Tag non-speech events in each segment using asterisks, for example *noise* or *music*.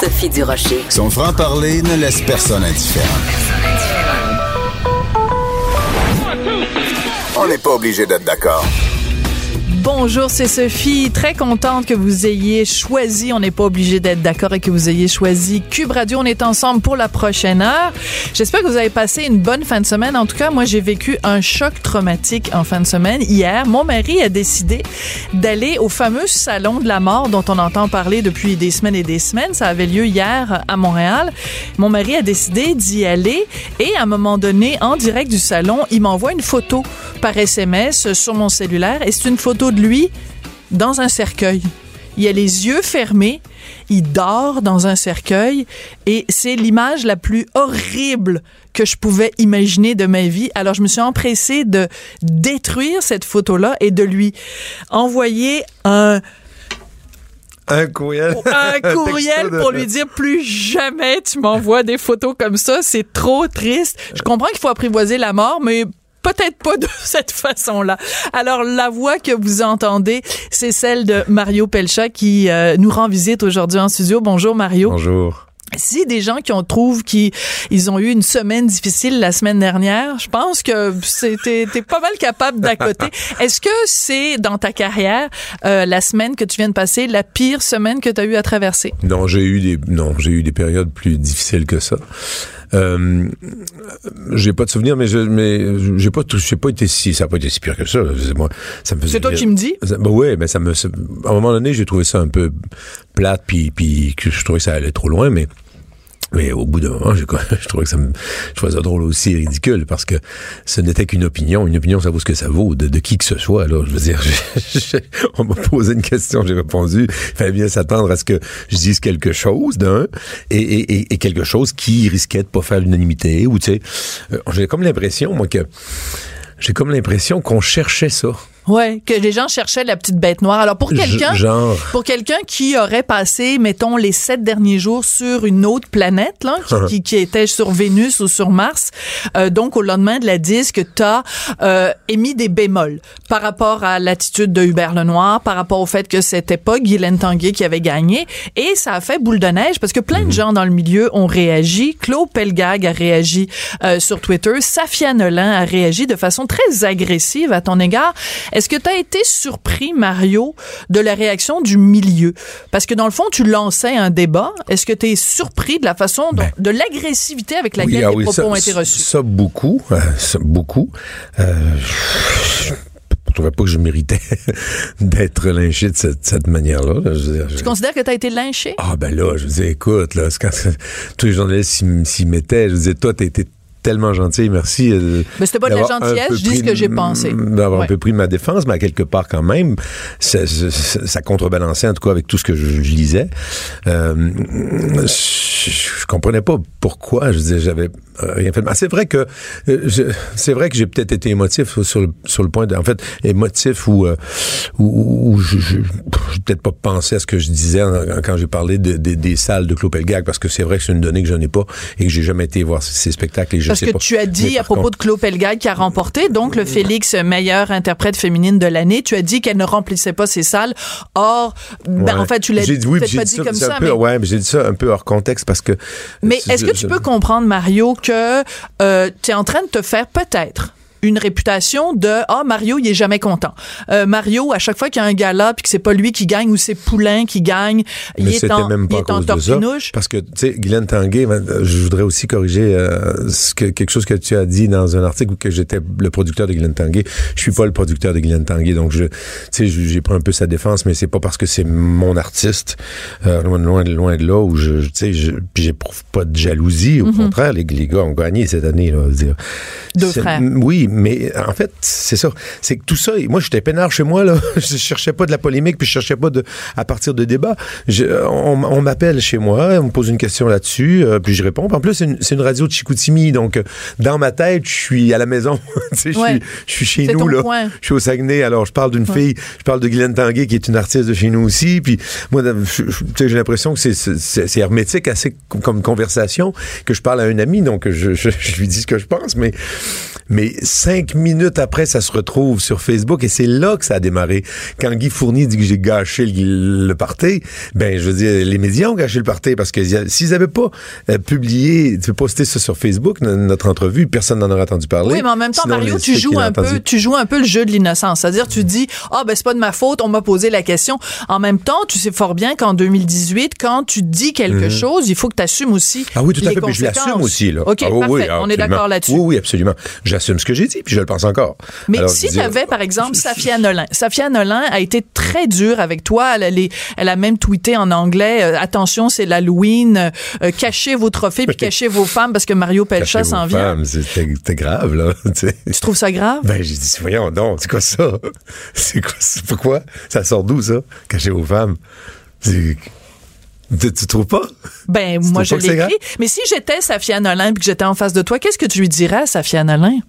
Sophie Durocher. Son franc-parler ne laisse personne indifférent. On n'est pas obligé d'être d'accord. Bonjour, c'est Sophie. Très contente que vous ayez choisi, on n'est pas obligé d'être d'accord et que vous ayez choisi Cube Radio. On est ensemble pour la prochaine heure. J'espère que vous avez passé une bonne fin de semaine. En tout cas, moi, j'ai vécu un choc traumatique en fin de semaine. Hier, mon mari a décidé d'aller au fameux salon de la mort dont on entend parler depuis des semaines et des semaines. Ça avait lieu hier à Montréal. Mon mari a décidé d'y aller et à un moment donné, en direct du salon, il m'envoie une photo par SMS sur mon cellulaire et c'est une photo de lui dans un cercueil. Il a les yeux fermés, il dort dans un cercueil et c'est l'image la plus horrible que je pouvais imaginer de ma vie. Alors je me suis empressée de détruire cette photo-là et de lui envoyer un un courriel. *laughs* Un courriel pour lui dire plus jamais tu m'envoies des photos comme ça. C'est trop triste. Je comprends qu'il faut apprivoiser la mort, mais peut-être pas de *laughs* cette façon-là. Alors, la voix que vous entendez, c'est celle de Mario Pelcha qui euh, nous rend visite aujourd'hui en studio. Bonjour, Mario. Bonjour. Si des gens qui ont trouvent qu'ils ils ont eu une semaine difficile la semaine dernière, je pense que c'était t'es pas mal capable d'accoter. *laughs* Est-ce que c'est dans ta carrière euh, la semaine que tu viens de passer la pire semaine que tu as eu à traverser? Non, j'ai eu des non, j'ai eu des périodes plus difficiles que ça. Euh, j'ai pas de souvenir, mais je, mais j'ai pas, j'ai pas été si, ça a pas été si pire que ça. Moi, ça me C'est toi qui me dis? Ben ouais, mais ça me, à un moment donné, j'ai trouvé ça un peu plate, puis, puis que je trouvais que ça allait trop loin, mais mais au bout d'un moment, je, *laughs* je trouvais que ça me, je trouvais ça drôle aussi ridicule parce que ce n'était qu'une opinion. Une opinion, ça vaut ce que ça vaut de, de qui que ce soit. Alors, je veux dire, *laughs* je, on m'a posé une question, j'ai répondu. Il fallait bien s'attendre à ce que je dise quelque chose d'un et, et, et, quelque chose qui risquait de pas faire l'unanimité ou tu sais, euh, j'ai comme l'impression moi que j'ai comme l'impression qu'on cherchait ça. Ouais, que les gens cherchaient la petite bête noire. Alors pour quelqu'un, pour quelqu'un qui aurait passé, mettons, les sept derniers jours sur une autre planète, là, *laughs* qui, qui, était sur Vénus ou sur Mars, euh, donc au lendemain de la disque, t'as euh, émis des bémols par rapport à l'attitude de Hubert Lenoir, par rapport au fait que c'était pas Guylaine Tanguay qui avait gagné, et ça a fait boule de neige parce que plein de mhm. gens dans le milieu ont réagi. Claude Pelgag a réagi euh, sur Twitter, Safia Nolin a réagi de façon très agressive à ton égard. Est-ce que tu as été surpris, Mario, de la réaction du milieu? Parce que dans le fond, tu lançais un débat. Est-ce que tu es surpris de la façon, ben. de l'agressivité avec laquelle ah les propos ont été reçus? Ça, beaucoup. Euh, ça, beaucoup. Euh, je trouvais pas que je méritais *laughs* d'être lynché de cette, manière-là. Tu considères que tu as été lynché? Ah ben là, je veux écoute, là, quand *laughs* tous les journalistes s'y mettaient, je disais, toi, t'as été tellement gentil, merci. Euh, mais c'était pas de la gentillesse, je dis ce que j'ai pensé. D'avoir un peu pris ma défense, mais à quelque part quand même, ça, ça, contrebalançait en tout cas avec tout ce que je, lisais. Euh, je, je, comprenais pas pourquoi. Je disais, j'avais euh, rien fait. c'est vrai que euh, c'est vrai que j'ai peut-être été émotif sur le, sur le point de, en fait, émotif ou euh, où, je, je, peut-être pas pensé à ce que je disais quand j'ai parlé de, des salles de Clopelgag parce que c'est vrai que c'est une donnée que je n'ai pas et que j'ai jamais été voir ces, spectacles et je parce que tu as dit à propos de Clopelgag qui a remporté donc le Félix meilleure interprète féminine de l'année, tu as dit qu'elle ne remplissait pas ses salles. Or, ben, en fait, tu l'as oui, pas dit, comme ça. mais... Ouais, j'ai dit ça un peu hors contexte parce que. Mais est-ce que tu peux comprendre, Mario, que euh, tu es en train de te faire peut-être une réputation de ah Mario il est jamais content. Euh, Mario à chaque fois qu'il y a un gala puis que c'est pas lui qui gagne ou c'est Poulain qui gagne, il est en même pas il est en tortinouche. Parce que tu sais Guylaine Tanguay, je voudrais aussi corriger euh, ce que, quelque chose que tu as dit dans un article où que j'étais le producteur de Guylaine Tanguay. Je suis pas le producteur de Guylaine Tanguay donc je tu sais j'ai pris un peu sa défense mais c'est pas parce que c'est mon artiste euh, loin loin loin de là où je tu sais j'éprouve pas de jalousie au mm-hmm. contraire les, les, gars ont gagné cette année là, dire. Deux frères. Oui, mais en fait, c'est ça. C'est que tout ça, moi, j'étais peinard chez moi, là. *laughs* je cherchais pas de la polémique, puis je cherchais pas de, à partir de débats. Je, on, on m'appelle chez moi, on me pose une question là-dessus, euh, puis je réponds. En plus, c'est une, c'est une radio de Chicoutimi, donc euh, dans ma tête, je suis à la maison. *laughs* je Ouais. suis- chez nous, là. Je suis au Saguenay, alors je parle d'une fille, je parle de Guylaine Tanguay, qui est une artiste de chez nous aussi, puis moi, j'ai l'impression que c'est- hermétique, assez com- comme conversation, que je parle à un ami, donc je, je- je lui dis ce que je pense, mais, mais cinq minutes après, ça se retrouve sur Facebook, et c'est là que ça a démarré. Quand Guy Fournier dit que j'ai gâché le, le party, ben, je veux dire, les médias ont gâché le party, parce que s'ils avaient pas euh, publié, posté ça sur Facebook, no- notre entrevue, personne n'en aurait entendu parler. Oui, mais en même temps, Sinon, Mario, tu joues un peu, tu joues un peu le jeu de l'innocence. C'est-à-dire, tu dis, ah, ben, c'est pas de ma faute, on m'a posé la question. En même temps, tu sais fort bien qu'en 2018, quand tu dis quelque chose, il faut que tu assumes aussi. Mhm. Ah oui, tout à fait. Puis je l'assume aussi. Là. OK, Ah oui, parfait. oui, on est d'accord là-dessus. Oui, oui, absolument. J'assume ce que j'ai dit, puis je le pense encore. Mais Alors, si tu dire, avais, par exemple, Safia Nolin. Safia Nolin a été très dure avec toi. Elle, elle a même tweeté en anglais, euh, attention, c'est l'Halloween, euh, cachez vos trophées puis *laughs* cachez vos femmes parce que Mario Pelcha s'en vient. C'était grave, là. *laughs* tu trouves ça grave? Ben, j'ai dit, voyons donc, c'est quoi ça? *laughs* C'est quoi ça? Pourquoi? Ça sort d'où, ça? Cachez vos femmes. C'est- Tu, tu trouves pas? Ben, Tu moi, je c'est l'écris. Mais si j'étais Safia Nolin puis que j'étais en face de toi, qu'est-ce que tu lui dirais à Safia Nolin?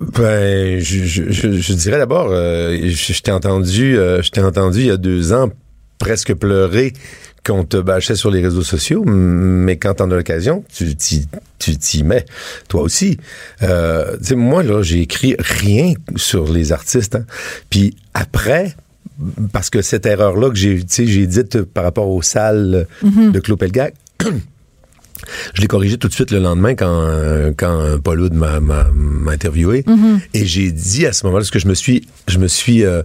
Ben, je, je, je, je dirais d'abord, euh, je, t'ai entendu, euh, je t'ai entendu il y a deux ans presque pleurer qu'on te bâchait sur les réseaux sociaux, mais quand t'en as l'occasion, tu t'y, tu t'y mets, toi aussi. Euh, moi, là, j'ai écrit rien sur les artistes, hein. Puis après, parce que cette erreur-là que j'ai, tu sais, j'ai dite par rapport aux salles de Claude Pelgag, je l'ai corrigé tout de suite le lendemain quand, quand Paul Oud m'a, m'a, m'a interviewé. Et j'ai dit à ce moment-là, parce que je me suis, je me suis euh,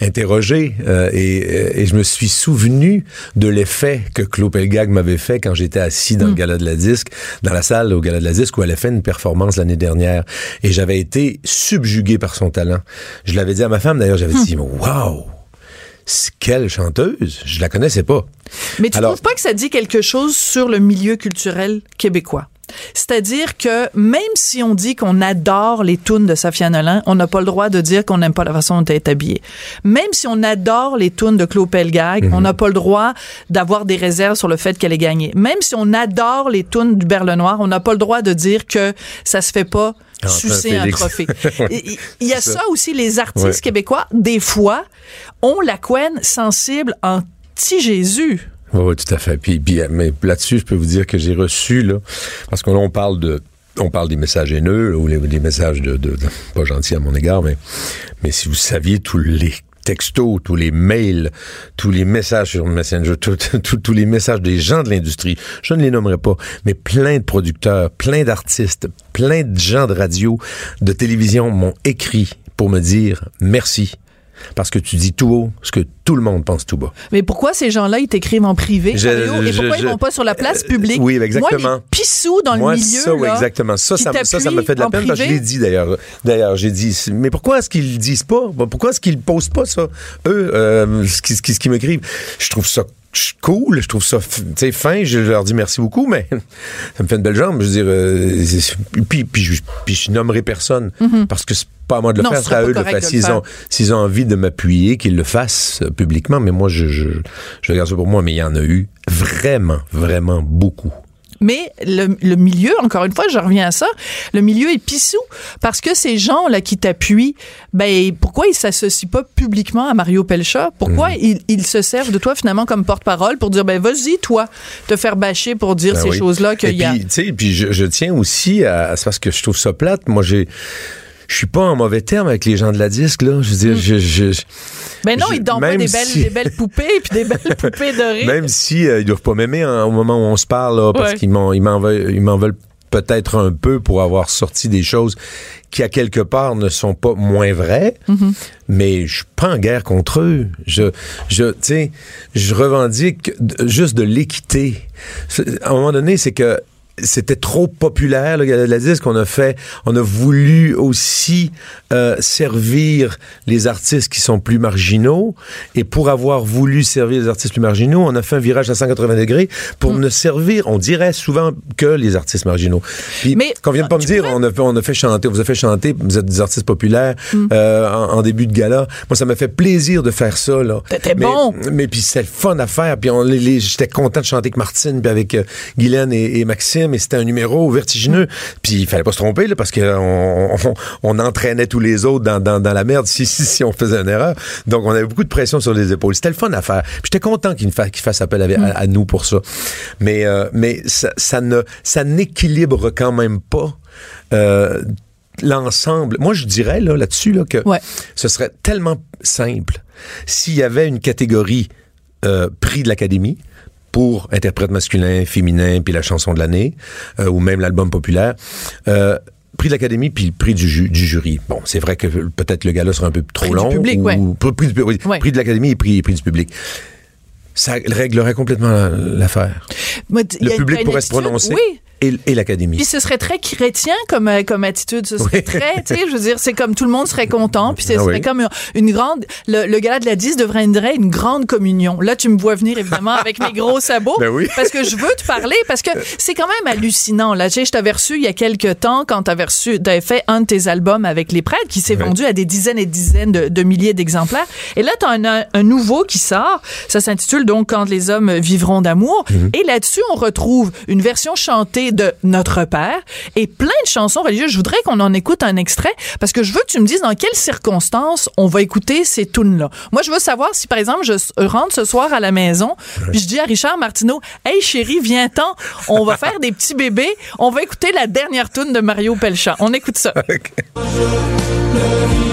interrogé euh, et, et je me suis souvenu de l'effet que Claude Pelgag m'avait fait quand j'étais assis dans le Gala de la Disque, dans la salle au Gala de la Disque où elle a fait une performance l'année dernière. Et j'avais été subjugué par son talent. Je l'avais dit à ma femme, d'ailleurs, j'avais dit, wow! Quelle chanteuse! Je la connaissais pas. Mais tu Alors- trouves pas que ça dit quelque chose sur le milieu culturel québécois? C'est-à-dire que même si on dit qu'on adore les tunes de Safia Nolin, on n'a pas le droit de dire qu'on n'aime pas la façon dont elle est habillée. Même si on adore les tunes de Claude Pelgag, Mhm. on n'a pas le droit d'avoir des réserves sur le fait qu'elle ait gagné. Même si on adore les tunes du Berle Noir, on n'a pas le droit de dire que ça se fait pas Ah, sucer un trophée. *laughs* Il y a ça ça. aussi, les artistes Ouais. québécois, des fois, ont la couenne sensible anti-Jésus. Oui, oui, tout à fait. Puis, euh, mais là-dessus, je peux vous dire que j'ai reçu, là, parce que là, on parle de. On parle des messages haineux, ou des messages de, pas gentils à mon égard, mais, mais si vous saviez tous les textos, tous les mails, tous les messages sur Messenger, *laughs* tous les messages des gens de l'industrie, je ne les nommerai pas, mais plein de producteurs, plein d'artistes, plein de gens de radio, de télévision m'ont écrit pour me dire merci. Parce que tu dis tout haut ce que tout le monde pense tout bas. Mais pourquoi ces gens-là, ils t'écrivent en privé, Je- Mario, et je- pourquoi je- ils vont pas sur la place Euh, publique? oui, exactement. Moi, les pissous dans Moi, le milieu, ça, oui, exactement. Ça, ça, ça, ça me fait de la peine parce que je l'ai dit d'ailleurs. D'ailleurs, j'ai dit, mais pourquoi est-ce qu'ils le disent pas? Pourquoi est-ce qu'ils posent pas ça? Eux, euh, ce qui, ce qui, m'écrivent. Je trouve ça cool, je trouve ça f- tu sais, fin, je leur dis merci beaucoup, mais *laughs* ça me fait une belle jambe. Je veux dire, euh, puis, puis, je, puis je nommerai personne parce que c'est pas à moi de le. Non, faire, ce c'est à eux de le faire. S'ils ont, envie de m'appuyer, qu'ils le fassent publiquement, mais moi, je, je, je garde ça pour moi, mais il y en a eu vraiment, vraiment beaucoup. Mais le, le milieu, encore une fois, je reviens à ça, le milieu est pissou parce que ces gens-là qui t'appuient, ben pourquoi ils s'associent pas publiquement à Mario Pelcha? Pourquoi Mhm. ils, ils se servent de toi finalement comme porte-parole pour dire ben vas-y toi te faire bâcher pour dire Ben ces oui. choses-là Et qu'il y a. Puis, sais, puis je, je tiens aussi à, c'est parce que je trouve ça plate. Moi, j'ai, je suis pas en mauvais terme avec les gens de la disque, là. Je veux dire, je, je- je- Ben non, je- ils donnent pas des belles, si- des belles poupées puis des belles *laughs* poupées dorées. même si euh, ils doivent pas m'aimer en- au moment où on se parle, là, parce Ouais. qu'ils m'en, veulent, ils m'en veulent peut-être un peu pour avoir sorti des choses qui, à quelque part, ne sont pas moins vraies, Mm-hmm. mais je suis pas en guerre contre eux. Je, je, tu sais, je revendique juste de l'équité. À un moment donné, c'est que c'était trop populaire le gala de la disque. On a fait, on a voulu aussi euh, servir les artistes qui sont plus marginaux. Et pour avoir voulu servir les artistes plus marginaux, on a fait un virage à 180 degrés pour Mm. ne servir, on dirait souvent que les artistes marginaux. Puis, Mais, qu'on vienne pas me dire, on a, fait, on a fait chanter, on vous a fait chanter, vous êtes des artistes populaires Mm. euh, en, en début de gala. Moi, ça m'a fait plaisir de faire ça. là. T'étais bon. Mais puis c'était fun à faire. Puis on, les- les- j'étais content de chanter avec Martine, puis avec euh, Guylaine et, et Maxime. Et c'était un numéro vertigineux. Puis il fallait pas se tromper là, parce que on, entraînait tous les autres dans, dans, dans la merde *laughs* si, si, si on faisait une erreur. Donc on avait beaucoup de pression sur les épaules. C'était le fun à faire. J'étais content qu'il fa- qu'il fasse appel à, à- à nous pour ça. Mais euh, mais ça, ça ne ça n'équilibre quand même pas. euh, l'ensemble. Moi, je dirais là là-dessus là que Ouais. ce serait tellement simple s'il y avait une catégorie euh, prix de l'Académie pour interprète masculin, féminin, puis la chanson de l'année, euh, ou même l'album populaire. Euh, prix de l'Académie puis le prix du, ju- du jury. Bon, c'est vrai que peut-être le gala sera un peu trop Prix du long. public, ou, ouais. prix, du, oui, Ouais. prix de l'Académie et prix, prix du public. Ça réglerait complètement la- l'affaire. Le public pourrait se prononcer Oui. Et, et l'Académie. Puis ce serait très chrétien comme, euh, comme attitude. Ce serait Oui. très, tu sais, je veux dire, c'est comme tout le monde serait content. Puis ce Ah serait oui. comme une, une grande. Le, le gala de la 10 devrait être une grande communion. Là, tu me vois venir évidemment avec mes gros sabots. *laughs* Ben oui. Parce que je veux te parler, parce que c'est quand même hallucinant. Là, tu sais, je t'avais reçu il y a quelques temps quand t'avais reçu, t'avais fait un de tes albums avec les prêtres qui s'est vendu à des dizaines et dizaines de, de milliers d'exemplaires. Et là, t'as un, un nouveau qui sort. Ça s'intitule donc Quand les hommes vivront d'amour. Mhm. Et là-dessus, on retrouve une version chantée de Notre Père et plein de chansons religieuses. Je voudrais qu'on en écoute un extrait parce que je veux que tu me dises dans quelles circonstances on va écouter ces tunes-là. Moi, je veux savoir si, par exemple, je s- rentre ce soir à la maison puis je dis à Richard Martineau, Hey chérie, viens-t'en, on va faire des petits bébés, on va écouter la dernière tune de Mario Pelchat. On écoute ça. *laughs*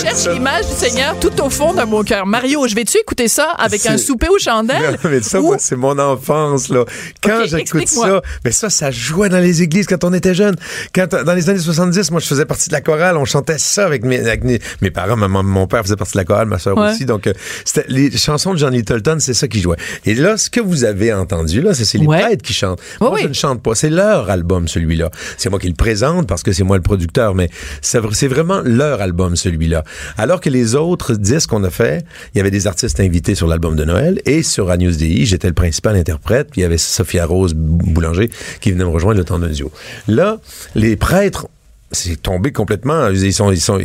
cherche l'image du Seigneur tout au fond de mon cœur. Mario, je vais-tu écouter ça avec un souper aux chandelles? Non, mais ça, ou- moi, c'est mon enfance, là. Quand j'écoute ça, mais ça, ça jouait dans les églises quand on était jeune. Quand, dans les années 70, moi, je faisais partie de la chorale. On chantait ça avec mes, avec mes, mes parents. Ma- mon père faisait partie de la chorale, ma soeur Ouais. aussi. Donc, euh, c'était les chansons de John Littleton, c'est ça qui jouait. Et là, ce que vous avez entendu, là, c'est les Ouais. prêtres qui chantent. Moi, oui. je ne chante pas. C'est leur album, celui-là. C'est moi qui le présente parce que c'est moi le producteur, mais c'est vraiment leur album, celui-là. Alors que les autres disques qu'on a fait, il y avait des artistes invités sur l'album de Noël et sur Agnus Dei, j'étais le principal interprète, puis il y avait Sophia Rose Boulanger qui venait me rejoindre le temps d'un duo. Là, les prêtres c'est tombé complètement. Ils sont, ils sont,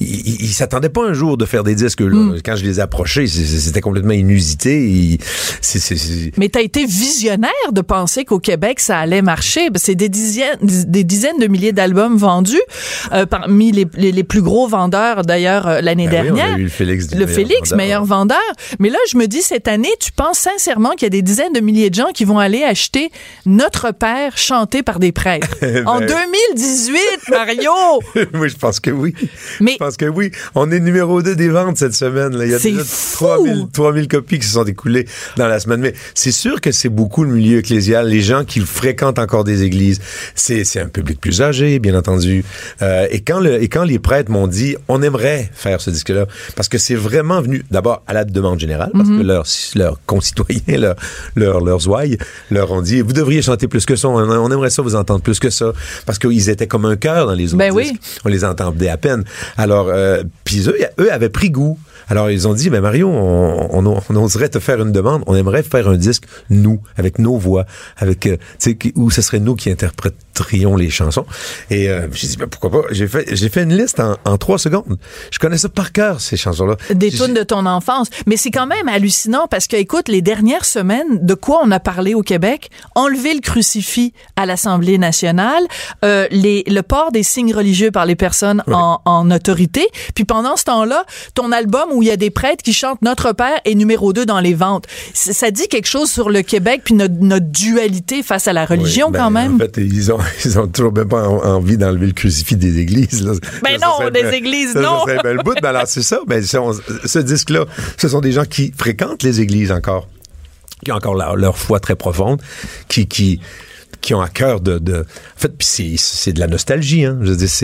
ils, s'attendaient pas un jour de faire des disques. Là. Hmm. Quand je les ai approchés, c'était complètement inusité. C'est- c'est- c'est- Mais t'as été visionnaire de penser qu'au Québec, ça allait marcher. Ben, C'est des dizaines, des dizaines de milliers d'albums vendus, euh, parmi les, les, les plus gros vendeurs d'ailleurs euh, l'année Ben oui, on a dernière. eu le Félix le meilleur Félix, vendeur. meilleur vendeur. Mais là, je me dis, cette année, tu penses sincèrement qu'il y a des dizaines de milliers de gens qui vont aller acheter Notre Père chanté par des prêtres. *laughs* en Ben- 2018, Mario! *laughs* oui, je pense que oui. Mais- Je pense que oui. On est numéro 2 des ventes cette semaine. Là. Il y a déjà fou! 3000, 3000 copies qui se sont écoulées dans la semaine. Mais c'est sûr que c'est beaucoup le milieu ecclésial, les gens qui fréquentent encore des églises. C'est, un public plus âgé, bien entendu. Euh, et, quand le, et quand les prêtres m'ont dit, on aimerait faire ce disque-là, parce que c'est vraiment venu d'abord à la demande générale, parce Mm-hmm. que leurs, leurs concitoyens, leurs, leurs, leurs ouailles, leur ont dit, vous devriez chanter plus que ça, on, on aimerait ça vous entendre plus que ça, parce qu'ils étaient comme un cœur dans les autres Ben oui. disques. On les entendait à peine. Alors, euh, puis eux, eux avaient pris goût. Alors, ils ont dit, ben Mario, on, on, on oserait te faire une demande. On aimerait faire un disque, nous, avec nos voix, avec, euh, tu sais, qui- où ce serait nous qui interpréterions les chansons. Et euh, j'ai dit, ben pourquoi pas? J'ai fait, j'ai fait une liste en, en trois secondes. Je connais ça par cœur, ces chansons-là. Des tunes de ton enfance. Mais c'est quand même hallucinant parce que, écoute, les dernières semaines, de quoi on a parlé au Québec? Enlever le crucifix à l'Assemblée nationale, euh, les, le port des signes religieux par les personnes en, en autorité. Puis pendant ce temps-là, ton album où il y a des prêtres qui chantent Notre Père est numéro 2 dans les ventes. Ça dit quelque chose sur le Québec puis notre, notre dualité face à la religion Oui, ben, quand même? En fait, ils ont, *laughs* ils ont toujours même pas en- envie d'enlever le crucifix des églises. Là. Ben Ça, non, ça des ben- églises, ça, ça non. serait ben le bout. Alors, c'est ça. Ben, ce, ce disque-là, ce sont des gens qui fréquentent les églises encore, qui ont encore leur, leur foi très profonde, qui, qui, qui ont à cœur de, en fait c'est de la nostalgie hein.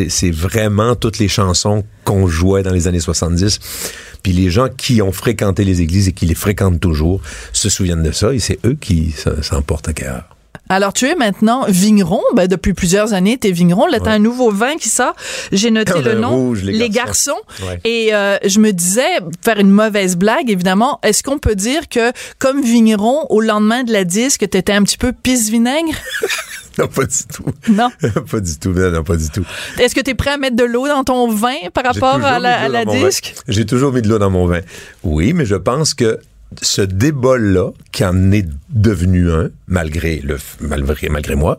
C'est vraiment toutes les chansons qu'on jouait dans les années 70 puis les gens qui ont fréquenté les églises et qui les fréquentent toujours se souviennent de ça et c'est eux qui s'en portent à cœur alors, tu es maintenant vigneron. Ben, depuis plusieurs années, tu es vigneron. Là, tu as un nouveau vin qui sort. J'ai noté le nom. les, garçons. Et euh, je me disais, faire une mauvaise blague, évidemment, est-ce qu'on peut dire que, comme vigneron, au lendemain de la disque, tu étais un petit peu pisse-vinaigre? *laughs* non, pas du tout. Non? *laughs* pas du tout. Non, pas du tout. Est-ce que tu es prêt à mettre de l'eau dans ton vin par rapport à la, à la disque? J'ai toujours mis de l'eau dans mon vin. Oui, mais je pense que ce débat-là, qui en est devenu un, malgré le malgré, malgré moi,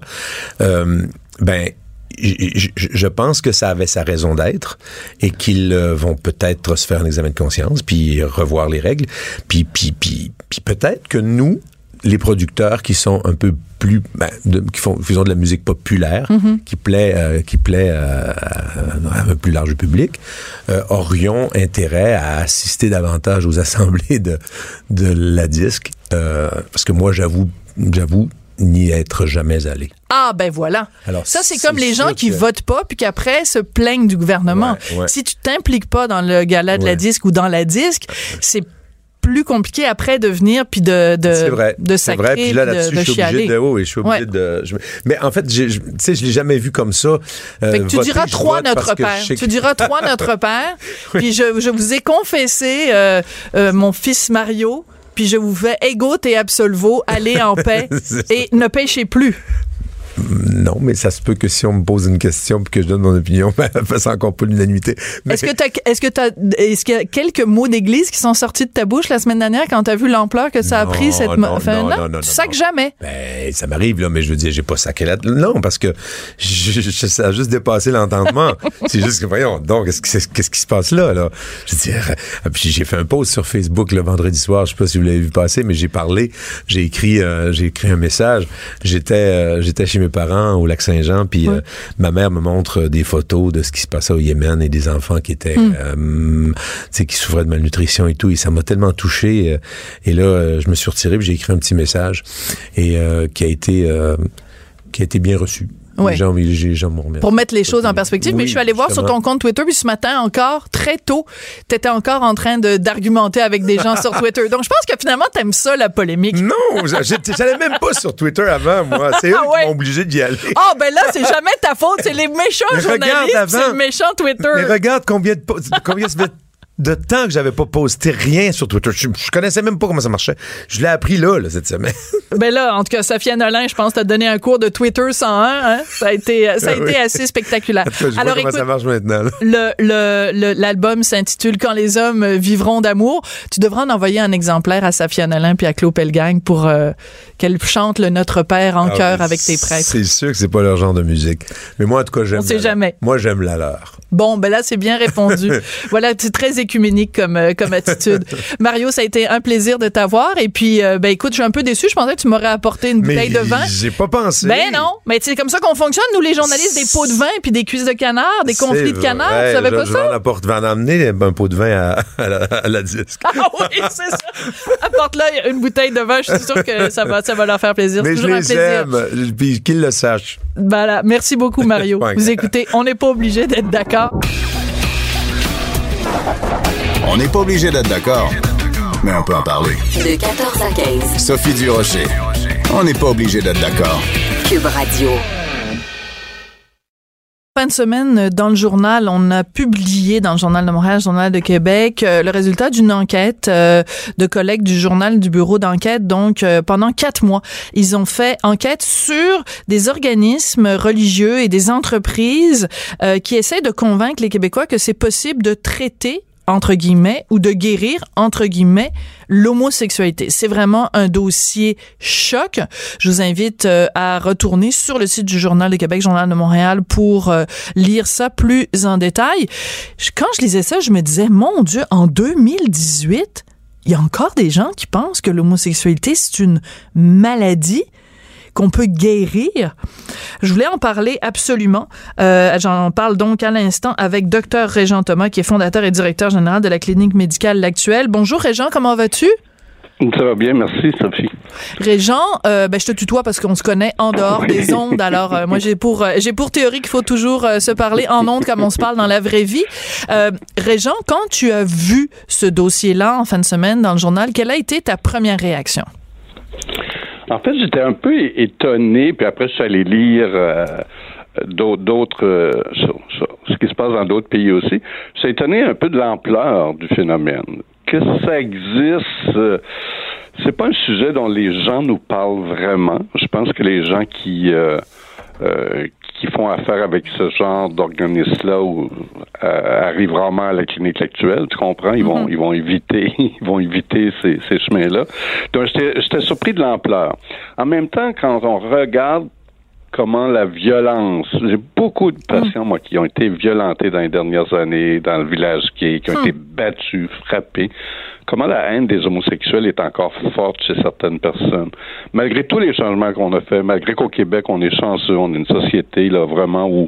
euh, ben je, pense que ça avait sa raison d'être et qu'ils euh, vont peut-être se faire un examen de conscience puis revoir les règles puis puis puis, puis peut-être que nous les producteurs qui sont un peu plus ben, qui font faisons de la musique populaire mm-hmm. qui plaît euh, qui plaît euh, à un plus large public euh, aurions intérêt à assister davantage aux *laughs* assemblées de de la disque parce que moi j'avoue j'avoue n'y être jamais allé. Ah ben voilà. Alors ça c'est comme les gens qui votent pas puis qu'après se plaignent du gouvernement. Si tu t'impliques pas dans le gala de la disque ou dans la disque, c'est plus compliqué après de venir puis de de c'est vrai, de c'est vrai. Puis là là-dessus, je suis obligé de oh, oui, je suis obligé de mais en fait, tu sais, je l'ai jamais vu comme ça. Euh, fait que tu diras trois notre *laughs* père. Tu diras trois notre père. Puis je, je vous ai confessé euh, euh, mon fils Mario puis je vous fais ego et absolvo, allez en *laughs* paix et ne pêchez plus. Non, mais ça se peut que si on me pose une question et que je donne mon opinion, *laughs* ben, elle fasse encore pas l'unanimité. Est-ce que tu est-ce que est-ce qu'il y a quelques mots d'église qui sont sortis de ta bouche la semaine dernière quand tu as vu l'ampleur que ça a pris cette non, non, non, non, tu sacs jamais. Ben, ça m'arrive là, mais je veux dire, j'ai pas saqué la non parce que *laughs* je, ça a juste dépassé l'entendement. *laughs* c'est juste que voyons, donc qu'est-ce qui se passe là là? Je veux dire, euh, puis j'ai fait un post sur Facebook le vendredi soir, je sais pas si vous l'avez vu passer, mais j'ai parlé, j'ai écrit euh, j'ai écrit un message. J'étais euh, j'étais chez mes parents au lac Saint-Jean, puis euh, ma mère me montre des photos de ce qui se passait au Yémen et des enfants qui étaient, hmm. euh, qui souffraient de malnutrition et tout. Et ça m'a tellement touché. Euh, et là, je me suis retiré, puis j'ai écrit un petit message et qui a été qui a été bien reçu. Pour mettre les choses en perspective. mais je suis allé voir sur ton compte Twitter, puis ce matin encore, très tôt, tu étais encore en train d'argumenter avec des gens sur Twitter. Donc, je pense que finalement, t'aimes ça, la polémique. Non, j'allais même pas sur Twitter avant, moi. C'est eux ah qui m'ont obligé d'y aller. Ah, ben là, c'est jamais ta faute. C'est les méchants journalistes, c'est le méchant Twitter. Mais regarde combien de, combien de temps que j'avais pas posté rien sur Twitter. Je, connaissais même pas comment ça marchait. Je l'ai appris là, là, cette semaine. *laughs* ben là, en tout cas, Sophia Nolin, je pense, t'a donné un cours de Twitter 101. Hein? Ça a été, ça a *laughs* été assez spectaculaire. En je Alors, vois comment ça marche maintenant. Le, l'album s'intitule Quand les hommes vivront d'amour. Tu devras en envoyer un exemplaire à Sophia Nolin puis à Claude Pelgang pour euh, qu'elle chante le Notre Père en ah, chœur avec tes prêtres. C'est sûr que c'est pas leur genre de musique. Mais moi, en tout cas, j'aime. On sait jamais. Moi, j'aime la leur. Bon, ben là, c'est bien répondu. *laughs* voilà, c'est très écuménique comme, euh, comme attitude. *laughs* Mario, ça a été un plaisir de t'avoir. Et puis, euh, ben écoute, je suis un peu déçu. Je pensais que tu m'aurais apporté une bouteille de vin. J'ai pas pensé. Ben non. Mais c'est comme ça qu'on fonctionne, nous, les journalistes, des pots de vin puis des cuisses de canard, des conflits de canard. tu savais pas ça? Je apporte, vais en amener un pot de vin à, la, disque. *laughs* Ah oui, c'est ça. Apporte-là une bouteille de vin. Je suis sûr que ça va, ça va leur faire plaisir. Mais je les aime. Puis qu'ils le sachent. Voilà. Merci beaucoup, Mario. *laughs* Vous écoutez, on n'est pas obligé d'être d'accord. On n'est pas obligé d'être d'accord, mais on peut en parler. De 14 à 15. Sophie Durocher. On n'est pas obligé d'être d'accord. Cube Radio. Fin de semaine, dans le journal, on a publié dans le Journal de Montréal, le Journal de Québec, euh, le résultat d'une enquête euh, de collègues du journal du bureau d'enquête. Donc, euh, pendant quatre mois, ils ont fait enquête sur des organismes religieux et des entreprises qui essaient de convaincre les Québécois que c'est possible de traiter entre guillemets, ou de guérir, entre guillemets, l'homosexualité. C'est vraiment un dossier choc. Je vous invite euh, à retourner sur le site du Journal de Québec, Journal de Montréal, pour euh, lire ça plus en détail. Quand je lisais ça, je me disais, mon Dieu, en 2018, il y a encore des gens qui pensent que l'homosexualité, c'est une maladie qu'on peut guérir. Je voulais en parler absolument. Euh, J'en parle donc à l'instant avec Dr Régent Thomas, qui est fondateur et directeur général de la clinique médicale L'Actuelle. Bonjour Régent, comment vas-tu? Ça va bien, merci Sophie. Régent, euh, ben, je te tutoie parce qu'on se connaît en dehors des ondes. Alors euh, moi j'ai pour euh, j'ai pour théorie qu'il faut toujours se parler en ondes comme on se parle dans la vraie vie. Régent, quand tu as vu ce dossier-là en fin de semaine dans le journal, quelle a été ta première réaction? En fait, j'étais un peu étonné, puis après je suis allé lire d'autres ce qui se passe dans d'autres pays aussi. Je suis étonné un peu de l'ampleur du phénomène que ça existe, euh, c'est pas un sujet dont les gens nous parlent vraiment. Je pense que les gens qui euh, euh, qui font affaire avec ce genre d'organisme-là arrivent rarement à la clinique actuelle, tu comprends? Ils vont, mm-hmm. ils vont éviter, *laughs* ils vont éviter ces, ces chemins-là. Donc, j'étais surpris de l'ampleur. En même temps, quand on regarde comment la violence. J'ai beaucoup de patients, moi, qui ont été violentés dans les dernières années, dans le village qui, qui ont hmm. été battus, frappés. Comment la haine des homosexuels est encore forte chez certaines personnes? Malgré tous les changements qu'on a fait, malgré qu'au Québec, on est chanceux, on est une société là vraiment où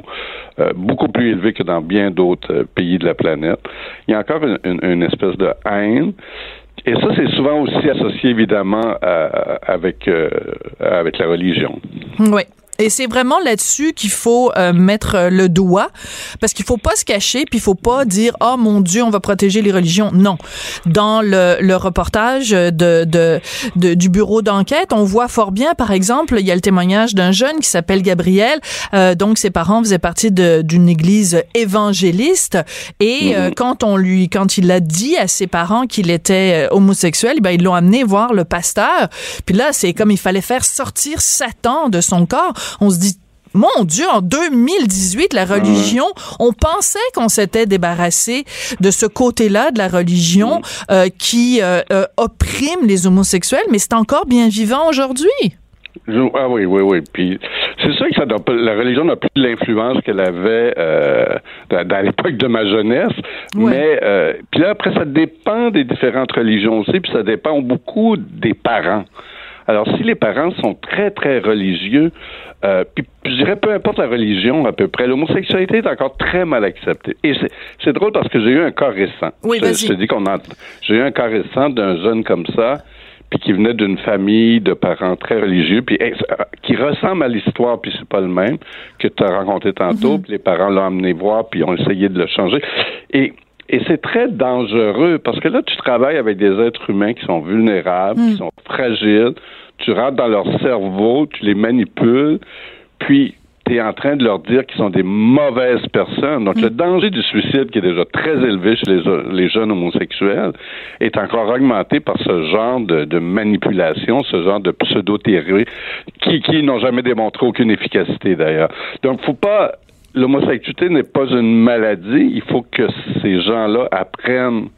euh, beaucoup plus élevée que dans bien d'autres euh, pays de la planète, il y a encore une, une, espèce de haine. Et ça, c'est souvent aussi associé évidemment avec euh, avec la religion. Oui. Et c'est vraiment là-dessus qu'il faut euh, mettre le doigt, parce qu'il faut pas se cacher, puis il faut pas dire oh mon Dieu, on va protéger les religions. Non, dans le, le reportage de, de, de, du bureau d'enquête, on voit fort bien, par exemple, il y a le témoignage d'un jeune qui s'appelle Gabriel. Euh, donc ses parents faisaient partie d'une église évangéliste, et euh, quand on lui, quand il a dit à ses parents qu'il était euh, homosexuel, ben ils l'ont amené voir le pasteur. Puis là, c'est comme il fallait faire sortir Satan de son corps on se dit mon Dieu, en 2018, la religion, on pensait qu'on s'était débarrassé de ce côté-là de la religion euh, qui euh, euh, opprime les homosexuels, mais c'est encore bien vivant aujourd'hui. Ah oui, oui, oui. Puis c'est sûr que ça la religion n'a plus l'influence qu'elle avait dans, l'époque de ma jeunesse. Mais puis là après, ça dépend des différentes religions aussi, puis ça dépend beaucoup des parents. Alors si les parents sont très très religieux, euh, puis, je dirais, peu importe la religion, à peu près, l'homosexualité est encore très mal acceptée. Et c'est drôle parce que j'ai eu un cas récent. Oui, je, je te dis qu'on a... J'ai eu un cas récent d'un jeune comme ça, puis qui venait d'une famille de parents très religieux, puis euh, qui ressemble à l'histoire, puis c'est pas le même que tu as rencontré tantôt, mhm. puis les parents l'ont amené voir, puis ont essayé de le changer. Et et c'est très dangereux parce que là, tu travailles avec des êtres humains qui sont vulnérables, qui mhm. sont fragiles, tu rentres dans leur cerveau, tu les manipules, puis tu es en train de leur dire qu'ils sont des mauvaises personnes. Donc, le mm. danger du suicide, qui est déjà très élevé chez les, jeunes homosexuels, est encore augmenté par ce genre de, manipulation, ce genre de pseudo-théorie, qui, qui n'ont jamais démontré aucune efficacité, d'ailleurs. Donc, faut pas... L'homosexualité n'est pas une maladie. Il faut que ces gens-là apprennent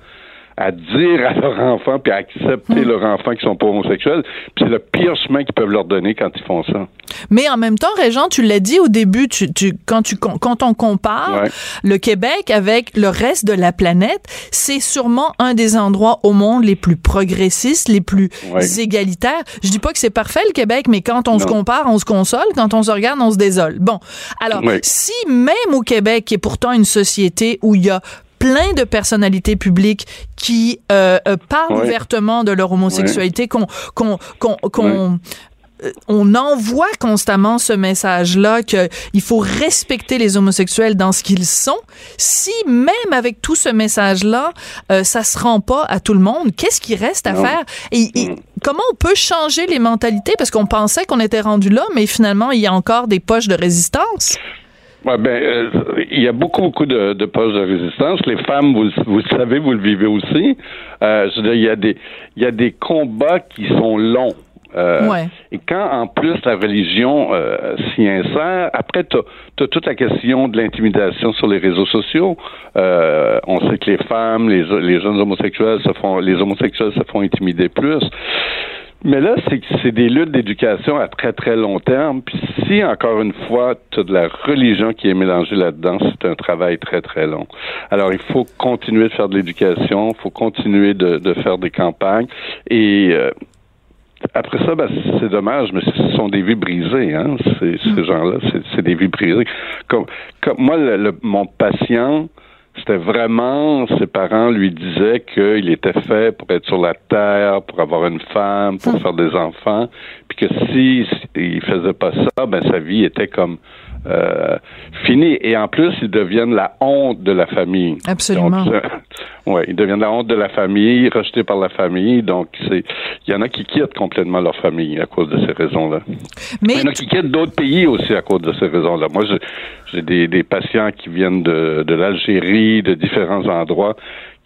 à dire à leur enfant puis à accepter hmm. leurs enfants qui sont pas homosexuels. Puis c'est le pire chemin qu'ils peuvent leur donner quand ils font ça. Mais en même temps, Régent, tu l'as dit au début, tu, tu, quand, tu, quand on compare le Québec avec le reste de la planète, c'est sûrement un des endroits au monde les plus progressistes, les plus égalitaires. Je dis pas que c'est parfait le Québec, mais quand on se compare, on se console. Quand on se regarde, on se désole. Bon, alors si même au Québec, qui est pourtant une société où il y a plein de personnalités publiques qui euh, euh parlent ouvertement de leur homosexualité, qu'on qu'on qu'on euh, on envoie constamment ce message-là qu'il faut respecter les homosexuels dans ce qu'ils sont. Si même avec tout ce message-là, euh, ça se rend pas à tout le monde, qu'est-ce qui reste à faire? Et, mm. comment on peut changer les mentalités? Parce qu'on pensait qu'on était rendu là, mais finalement il y a encore des poches de résistance. Ouais, ben, euh, il y a beaucoup, beaucoup de, de postes de résistance. Les femmes, vous, vous le savez, vous le vivez aussi. Euh, je veux dire, il y a des, il y a des combats qui sont longs. Euh, Et quand en plus la religion euh, s'y insère, après tu as, toute la question de l'intimidation sur les réseaux sociaux. Euh, on sait que les femmes, les, les jeunes homosexuels se font, les homosexuels se font intimider plus. Mais là, c'est des luttes d'éducation à très très long terme. Puis si encore une fois, tu as de la religion qui est mélangée là-dedans, c'est un travail très très long. Alors il faut continuer de faire de l'éducation, il faut continuer de, de, faire des campagnes et euh, après ça, ben, c'est dommage, mais ce sont des vies brisées, hein, ces, ces mm. gens-là, c'est des vies brisées. Comme, comme moi, le, mon patient, C'était vraiment, ses parents lui disaient qu'il était fait pour être sur la terre, pour avoir une femme, pour faire des enfants, puis que si il faisait pas ça, ben sa vie était comme euh, fini. Et en plus, ils deviennent la honte de la famille. Absolument. *laughs* Oui, ils deviennent la honte de la famille, rejetés par la famille. Donc, c'est, il y en a qui quittent complètement leur famille à cause de ces raisons-là. Mais il y en a qui quittent d'autres pays aussi à cause de ces raisons-là. Moi, j'ai des, des patients qui viennent de, de l'Algérie, de différents endroits,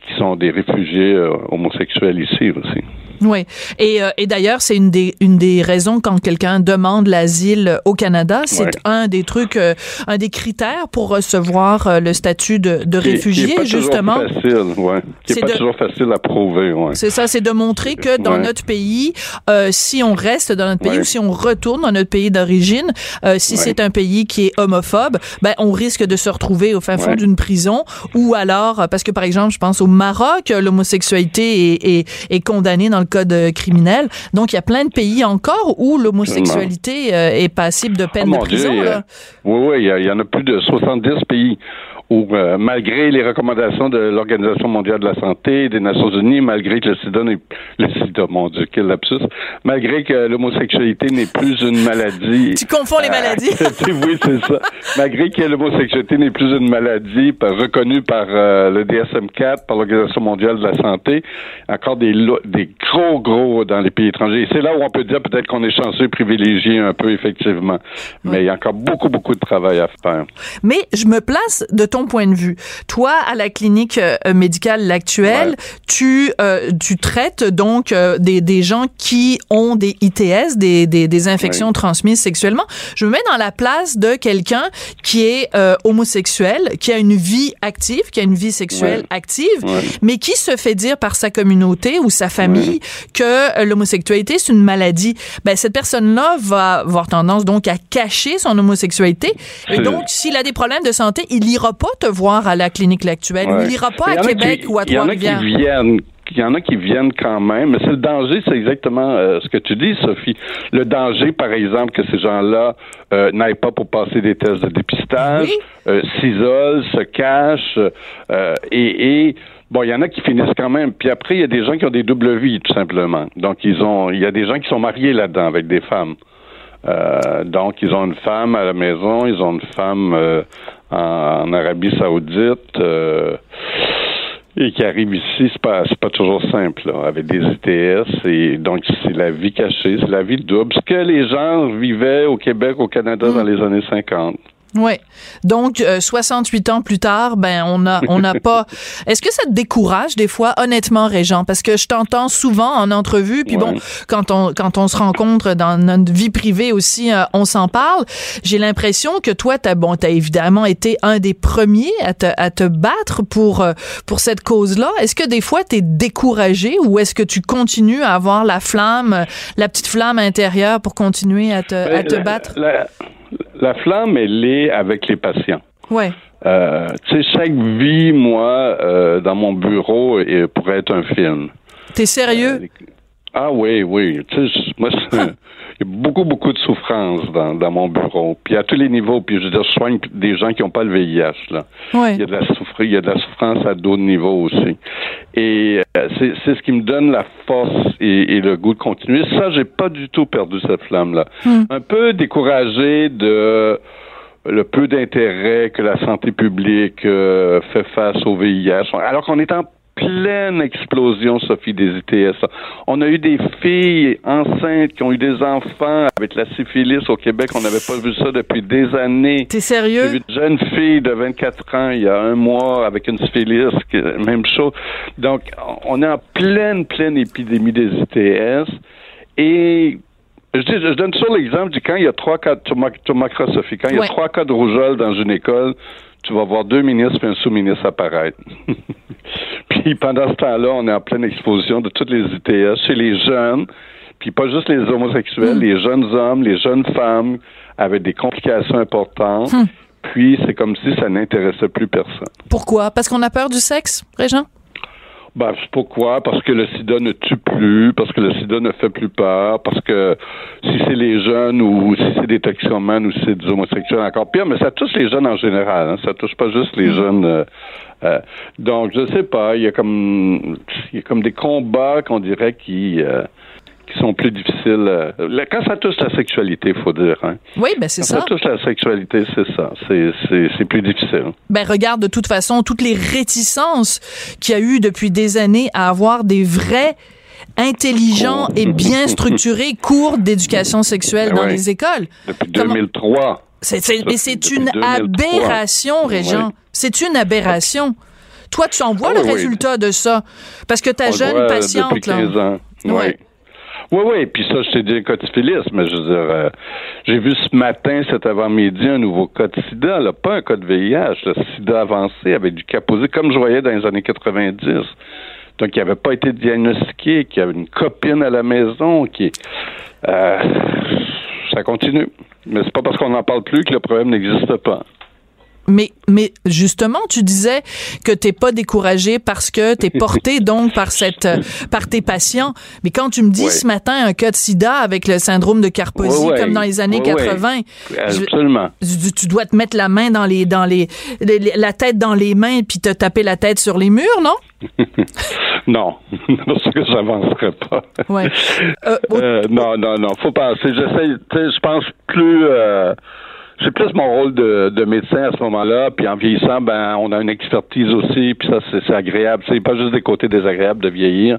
qui sont des réfugiés euh, homosexuels ici aussi. Oui. Et, euh, et d'ailleurs, c'est une des, une des raisons quand quelqu'un demande l'asile au Canada. C'est un des trucs, euh, un des critères pour recevoir euh, le statut de, de réfugié, qui est pas justement. Toujours facile, ouais. Qui est, pas de, toujours facile à prouver, ouais. C'est ça, c'est de montrer que dans ouais. notre pays, euh, si on reste dans notre pays ou si on retourne dans notre pays d'origine, euh, si c'est un pays qui est homophobe, ben on risque de se retrouver au fin fond d'une prison ou alors, parce que par exemple, je pense au Maroc, l'homosexualité est, est, est condamnée dans le code criminel. Donc, il y a plein de pays encore où l'homosexualité euh, est passible de peine oh, de prison. Dieu, là. Oui, oui, il y, en a plus de 70 pays où, euh, malgré les recommandations de l'Organisation mondiale de la santé, des Nations unies, malgré que le sida n'est le sida, mon Dieu, quel lapsus, malgré que l'homosexualité n'est plus une maladie. tu confonds les maladies. *laughs* oui, c'est ça. malgré que l'homosexualité n'est plus une maladie par, reconnue par euh, le DSM-4, par l'Organisation mondiale de la santé, encore des, des gros, gros dans les pays étrangers. Et c'est là où on peut dire peut-être qu'on est chanceux, privilégié un peu, effectivement. Mais il y a encore beaucoup, beaucoup de travail à faire. Mais je me place de ton point de vue. Toi, à la clinique euh, médicale l'actuelle, ouais. tu euh, tu traites donc euh, des, des gens qui ont des ITS, des, des, des infections ouais. transmises sexuellement. Je me mets dans la place de quelqu'un qui est homosexuel, qui a une vie active, qui a une vie sexuelle active, mais qui se fait dire par sa communauté ou sa famille que l'homosexualité c'est une maladie. Ben cette personne-là va avoir tendance donc à cacher son homosexualité et donc s'il a des problèmes de santé, il ira pas te voir à la clinique actuelle. Ouais. Il ira pas à Québec qui, ou à Trois-Rivières. Il y en a qui viennent il y en a qui viennent quand même, mais c'est le danger, c'est exactement euh, ce que tu dis, Sophie. Le danger, par exemple, que ces gens-là euh, n'aillent pas pour passer des tests de dépistage, oui. euh, s'isolent, se cachent, euh, et, et Bon, il y en a qui finissent quand même. Puis après, il y a des gens qui ont des doubles vies, tout simplement. Donc, ils ont, il y a des gens qui sont mariés là-dedans avec des femmes. Euh, donc, ils ont une femme à la maison, ils ont une femme euh, en, Arabie Saoudite. Euh, et qui arrivent ici, c'est pas c'est pas toujours simple, là, avec des ITS et donc c'est la vie cachée, c'est la vie double, ce que les gens vivaient au Québec, au Canada mmh. dans les années 50. Oui. Donc, euh, 68 ans plus tard, ben on a on n'a pas. *laughs* Est-ce que ça te décourage des fois, honnêtement, Régent, parce que je t'entends souvent en entrevue, puis ouais. bon, quand on quand on se rencontre dans notre vie privée aussi, euh, on s'en parle. J'ai l'impression que toi, t'as bon, t'as évidemment été un des premiers à te à te battre pour euh, pour cette cause-là. Est-ce que des fois t'es découragé ou est-ce que tu continues à avoir la flamme, la petite flamme intérieure pour continuer à te à te battre? La la flamme, elle est avec les patients. Ouais. Euh, tu sais, chaque vie, moi, euh, dans mon bureau, et pourrait être un film. T'es sérieux? Euh, ah oui, oui. Tu sais, moi, *laughs* beaucoup, beaucoup de souffrance dans, dans, mon bureau. Puis à tous les niveaux. Puis je veux dire, je soigne des gens qui n'ont pas le VIH. Là. Ouais. Il y a de la souffrance, il y a de la souffrance à d'autres niveaux aussi. Et euh, c'est, c'est ce qui me donne la force et, et, le goût de continuer. Ça, j'ai pas du tout perdu cette flamme-là. Hmm. Un peu découragé de le peu d'intérêt que la santé publique euh, fait face au VIH, alors qu'on est en pleine explosion, Sophie, des ITS. On a eu des filles enceintes qui ont eu des enfants avec la syphilis au Québec. On n'avait pas vu ça depuis des années. T'es sérieux? J'ai vu une jeune fille de 24 ans il y a un mois avec une syphilis, même chose. Donc, on est en pleine, pleine épidémie des ITS. Et je, dis, je donne toujours l'exemple du quand il y a trois cas, de Sophie, quand il y a ouais. trois cas de rougeole dans une école, tu vas voir deux ministres et un sous-ministre apparaître. *laughs* puis pendant ce temps-là, on est en pleine exposition de toutes les ITS chez les jeunes, puis pas juste les homosexuels, mm. les jeunes hommes, les jeunes femmes avec des complications importantes. Mm. Puis c'est comme si ça n'intéressait plus personne. Pourquoi? Parce qu'on a peur du sexe, Régent? Ben, pourquoi? Parce que le sida ne tue plus, parce que le sida ne fait plus peur, parce que si c'est les jeunes ou si c'est des toxicomanes ou si c'est des homosexuels, encore pire, mais ça touche les jeunes en général, hein, ça touche pas juste les jeunes. euh, euh, donc, je sais pas, il y a comme, il y a comme des combats qu'on dirait qui, euh, qui sont plus difficiles. euh, là, quand ça touche la sexualité, faut dire, hein. Oui, ben c'est Quand ça. ça touche la sexualité, c'est ça. C'est, plus difficile. Ben regarde de toute façon toutes les réticences qu'il y a eu depuis des années à avoir des vrais intelligents et bien structurés *laughs* cours d'éducation sexuelle Ben dans les écoles. Depuis Comment- 2003. C'est, Ça, une 2003. aberration, Régent. Ouais. C'est une aberration. Toi, tu en vois Ah le oui, résultat de ça? Parce que ta On jeune euh, patiente, depuis là. 15 ans. Ouais. Oui. Oui, puis ça, je t'ai dit un cas de syphilis, mais je veux dire, euh, j'ai vu ce matin, cet avant-midi, un nouveau cas de sida, là, pas un cas de VIH, le sida avancé avec du caposé, comme je voyais dans les années 90. Donc, il n'avait pas été diagnostiqué, qu'il y avait une copine à la maison, qui... Euh, ça continue. Mais c'est pas parce qu'on n'en parle plus que le problème n'existe pas. Mais, mais justement, tu disais que t'es pas découragé parce que t'es porté *laughs* donc par cette, par tes patients. Mais quand tu me dis ce matin un cas de sida avec le syndrome de Carposi Ouais, ouais. comme dans les années Ouais, ouais. 80, je- Absolument. tu, tu dois te mettre la main dans les, dans les, les- les- la tête dans les mains puis te taper la tête sur les murs, non? *laughs* Non, *laughs* parce que j'avancerai pas. Ouais. Euh, Euh, non, non, non, faut penser. J'essaie, je pense plus. Euh, c'est plus mon rôle de, de médecin à ce moment-là. Puis en vieillissant, ben, on a une expertise aussi. Puis ça, c'est, agréable. C'est pas juste des côtés désagréables de vieillir.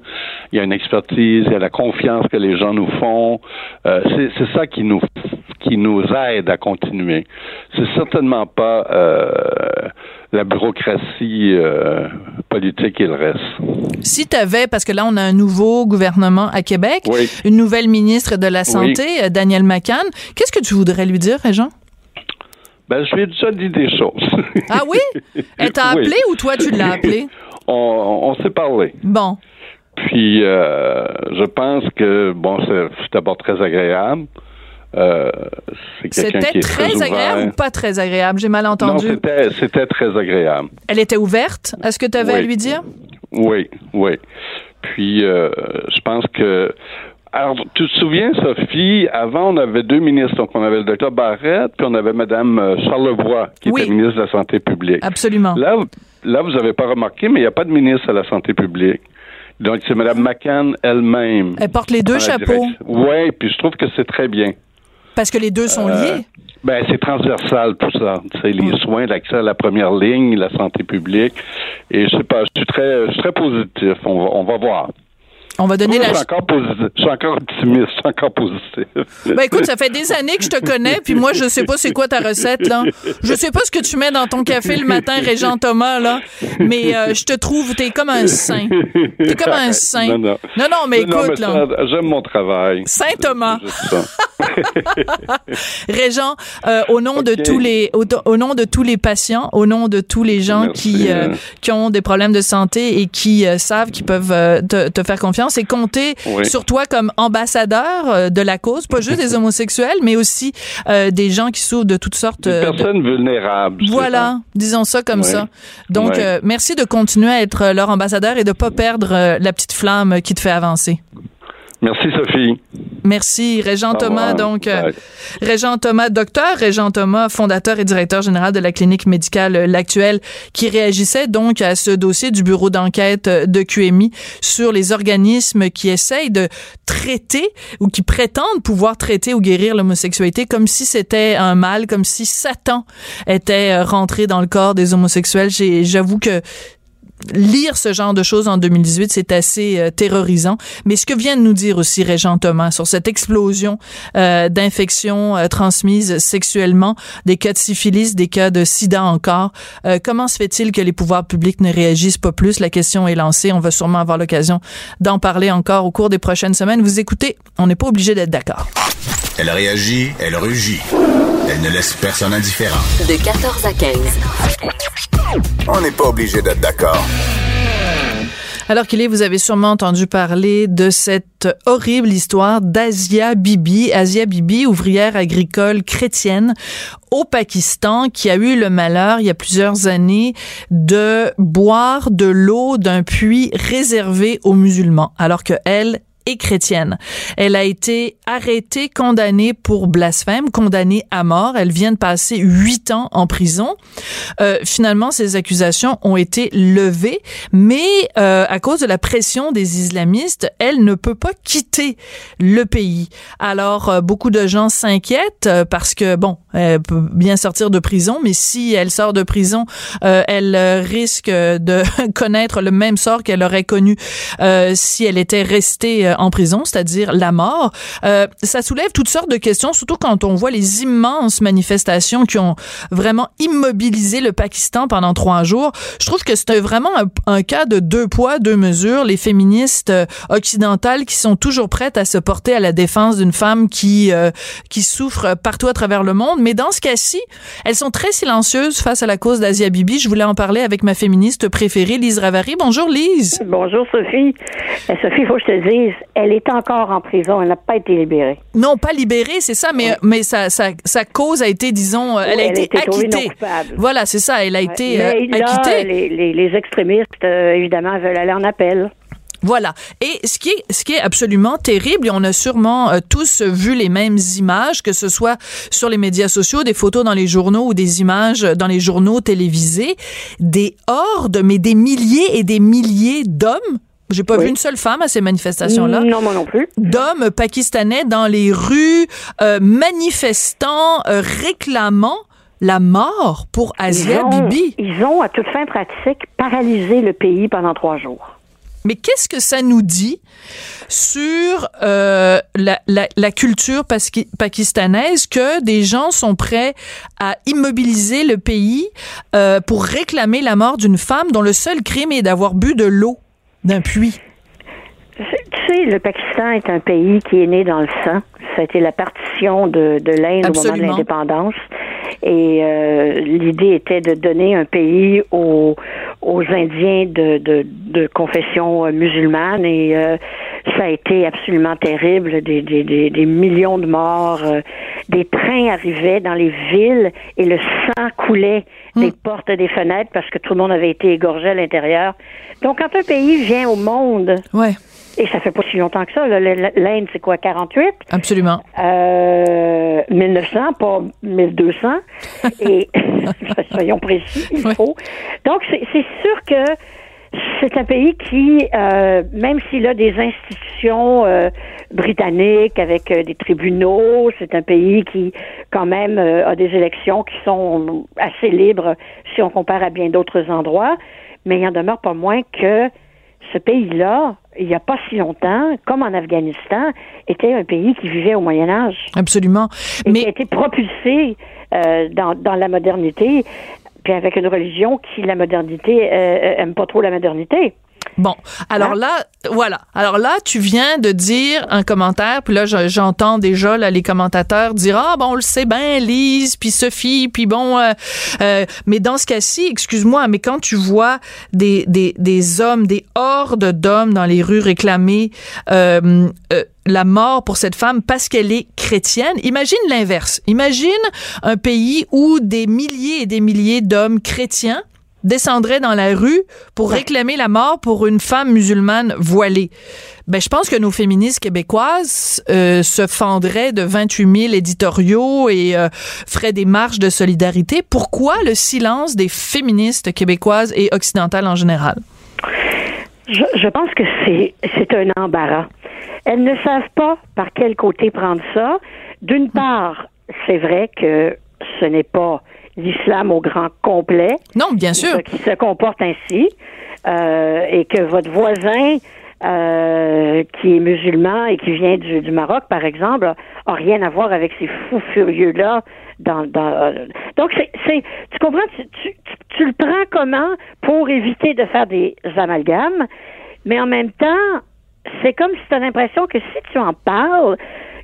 Il y a une expertise, il y a la confiance que les gens nous font. Euh, c'est, ça qui nous qui nous aide à continuer. C'est certainement pas euh, la bureaucratie euh, politique et le reste. si t'avais, parce que là, on a un nouveau gouvernement à Québec, Oui. une nouvelle ministre de la Santé, euh, Danielle McCann, qu'est-ce que tu voudrais lui dire, Régent? Ben, je lui ai déjà dit des choses. Ah oui? Elle t'a *laughs* Oui. appelé ou toi, tu l'as *laughs* appelé? on, on s'est parlé. Bon. Puis, euh, je pense que, bon, c'est d'abord très agréable. Euh, C'était très, très agréable ou pas très agréable? J'ai mal entendu. c'était c'était très agréable. Elle était ouverte à ce que tu avais à lui dire? Oui, oui. Puis, euh, je pense que... Alors, tu te souviens, Sophie, avant, on avait deux ministres. Donc, on avait le docteur Barrette, puis on avait Mme euh, Charlevoix, qui Oui. était ministre de la Santé publique. Absolument. Là, là, vous n'avez pas remarqué, mais il n'y a pas de ministre à la Santé publique. Donc, c'est Mme McCann elle-même. Elle porte les deux chapeaux Oui, puis je trouve que c'est très bien. parce que les deux sont Euh, liés. Ben, c'est transversal tout ça. C'est les soins, l'accès à la première ligne, la santé publique. Et je sais pas, je suis très, je suis très positif. On va, on va voir. On va donner la. je suis encore. Je suis encore optimiste. Je suis encore positif. Ben écoute, ça fait des années que je te connais, puis moi je sais pas c'est quoi ta recette là. Je sais pas ce que tu mets dans ton café le matin, Régent Thomas là, mais euh, je te trouve t'es comme un saint. T'es comme un saint. Non, non. non, non, mais Non, écoute mais là, J'aime mon travail. Saint Thomas. *laughs* Régent, euh, au nom de tous les au, au nom de tous les patients, au nom de tous les gens Merci, qui euh, hein. qui ont des problèmes de santé et qui euh, savent qu'ils peuvent euh, te, te faire confiance et compter Oui. sur toi comme ambassadeur euh, de la cause, pas juste des *laughs* homosexuels, mais aussi euh, des gens qui souffrent de toutes sortes Une euh, de- personne vulnérable. c'est voilà, disons ça comme ça. Donc, euh, merci de continuer à être leur ambassadeur et de pas perdre la petite flamme qui te fait avancer. Merci, Sophie. Merci, Régent Thomas. Donc, euh, Bye. Régent Thomas, docteur Régent Thomas, fondateur et directeur général de la clinique médicale euh, L'Actuelle, qui réagissait donc à ce dossier du bureau d'enquête euh, de QMI sur les organismes qui essayent de traiter ou qui prétendent pouvoir traiter ou guérir l'homosexualité comme si c'était un mal, comme si Satan était rentré dans le corps des homosexuels. J'avoue que lire ce genre de choses en 2018, c'est assez euh, terrorisant. Mais ce que vient de nous dire aussi Régent Thomas sur cette explosion euh, d'infections euh, transmises sexuellement, des cas de syphilis, des cas de sida encore, euh, comment se fait-il que les pouvoirs publics ne réagissent pas plus? La question est lancée. On va sûrement avoir l'occasion d'en parler encore au cours des prochaines semaines. Vous écoutez, on n'est pas obligé d'être d'accord. Elle réagit, elle rugit. Elle ne laisse personne indifférent. De 14 à 15. On n'est pas obligé d'être d'accord. Alors qu'il vous avez sûrement entendu parler de cette horrible histoire d'Asia Bibi. Asia Bibi, ouvrière agricole chrétienne au Pakistan, qui a eu le malheur, il y a plusieurs années, de boire de l'eau d'un puits réservé aux musulmans, alors que elle et chrétienne. Elle a été arrêtée, condamnée pour blasphème, condamnée à mort. Elle vient de passer huit ans en prison. Euh, finalement, ces accusations ont été levées, mais euh, à cause de la pression des islamistes, elle ne peut pas quitter le pays. Alors, euh, beaucoup de gens s'inquiètent euh, parce que, bon, elle peut bien sortir de prison, mais si elle sort de prison, euh, elle risque de *laughs* connaître le même sort qu'elle aurait connu si elle était restée euh, en prison, c'est-à-dire la mort. Euh, ça soulève toutes sortes de questions, surtout quand on voit les immenses manifestations qui ont vraiment immobilisé le Pakistan pendant trois jours. Je trouve que c'est vraiment un, cas de deux poids, deux mesures. Les féministes euh, occidentales qui sont toujours prêtes à se porter à la défense d'une femme qui qui souffre partout à travers le monde, mais dans ce cas-ci, elles sont très silencieuses face à la cause d'Asia Bibi. Je voulais en parler avec ma féministe préférée, Lise Ravary. Bonjour Lise. Bonjour Sophie. Sophie, il faut que je te dise, elle est encore en prison. Elle n'a pas été libérée. Non, pas libérée, c'est ça, mais, mais sa, sa, sa, cause a été, disons, elle a été, acquittée. Voilà, c'est ça, elle a été mais euh, là, acquittée. Les, les, les extrémistes, euh, évidemment, veulent aller en appel. Voilà. Et ce qui est, ce qui est absolument terrible, et on a sûrement euh, tous vu les mêmes images, que ce soit sur les médias sociaux, des photos dans les journaux ou des images dans les journaux télévisés, des hordes, mais des milliers et des milliers d'hommes j'ai pas Oui. vu une seule femme à ces manifestations-là. Non, moi non plus. D'hommes pakistanais dans les rues, euh, manifestant, euh, réclamant la mort pour Asia ils ont, Bibi. Ils ont, à toute fin pratique, paralysé le pays pendant trois jours. Mais qu'est-ce que ça nous dit sur euh, la, la, la, culture pakistanaise que des gens sont prêts à immobiliser le pays euh, pour réclamer la mort d'une femme dont le seul crime est d'avoir bu de l'eau? D'un puits? Tu sais, le Pakistan est un pays qui est né dans le sang. Ça a été la partition de, de l'Inde au moment de l'indépendance. Et euh, l'idée était de donner un pays aux, aux Indiens de, de, de confession euh, musulmane. Et euh, ça a été absolument terrible. Des, des, des, des millions de morts. euh, des trains arrivaient dans les villes et le sang coulait des portes des fenêtres parce que tout le monde avait été égorgé à l'intérieur. Donc, quand un pays vient au monde Ouais, et ça fait pas si longtemps que ça. L'Inde, c'est quoi, 48? absolument. Euh, 1900, pas 1200. Et *laughs* soyons précis, il Ouais. faut. Donc, c'est sûr que c'est un pays qui, euh, même s'il a des institutions euh, britanniques avec euh, des tribunaux, c'est un pays qui, quand même, euh, a des élections qui sont assez libres si on compare à bien d'autres endroits. Mais il en demeure pas moins que ce pays-là, il n'y a pas si longtemps, comme en Afghanistan, était un pays qui vivait au Moyen Âge Absolument. et qui a Mais été propulsé euh, dans, dans la modernité, puis avec une religion qui, la modernité, euh, euh, aime pas trop la modernité. Bon, alors là, voilà. Alors là, tu viens de dire un commentaire, puis là, je- j'entends déjà là, les commentateurs dire ah bon, on le sait bien, Lise, puis Sophie, puis bon, euh, euh, mais dans ce cas-ci, excuse-moi, mais quand tu vois des des des hommes, des hordes d'hommes dans les rues réclamer euh, euh, la mort pour cette femme parce qu'elle est chrétienne. Imagine l'inverse. Imagine un pays où des milliers et des milliers d'hommes chrétiens descendraient dans la rue pour réclamer la mort pour une femme musulmane voilée. Ben, je pense que nos féministes québécoises euh, se fendraient de 28 000 éditoriaux et euh, feraient des marches de solidarité. Pourquoi le silence des féministes québécoises et occidentales en général? Je, je pense que c'est c'est un embarras. Elles ne savent pas par quel côté prendre ça. D'une part, c'est vrai que ce n'est pas l'islam au grand complet Non, bien sûr. qui se comporte ainsi euh, et que votre voisin euh, qui est musulman et qui vient du, du Maroc, par exemple, a rien à voir avec ces fous furieux-là. Dans, dans, euh, donc, c'est, c'est, tu comprends, tu, tu, tu- tu le prends comment pour éviter de faire des amalgames, mais en même temps, c'est comme si tu as l'impression que si tu en parles,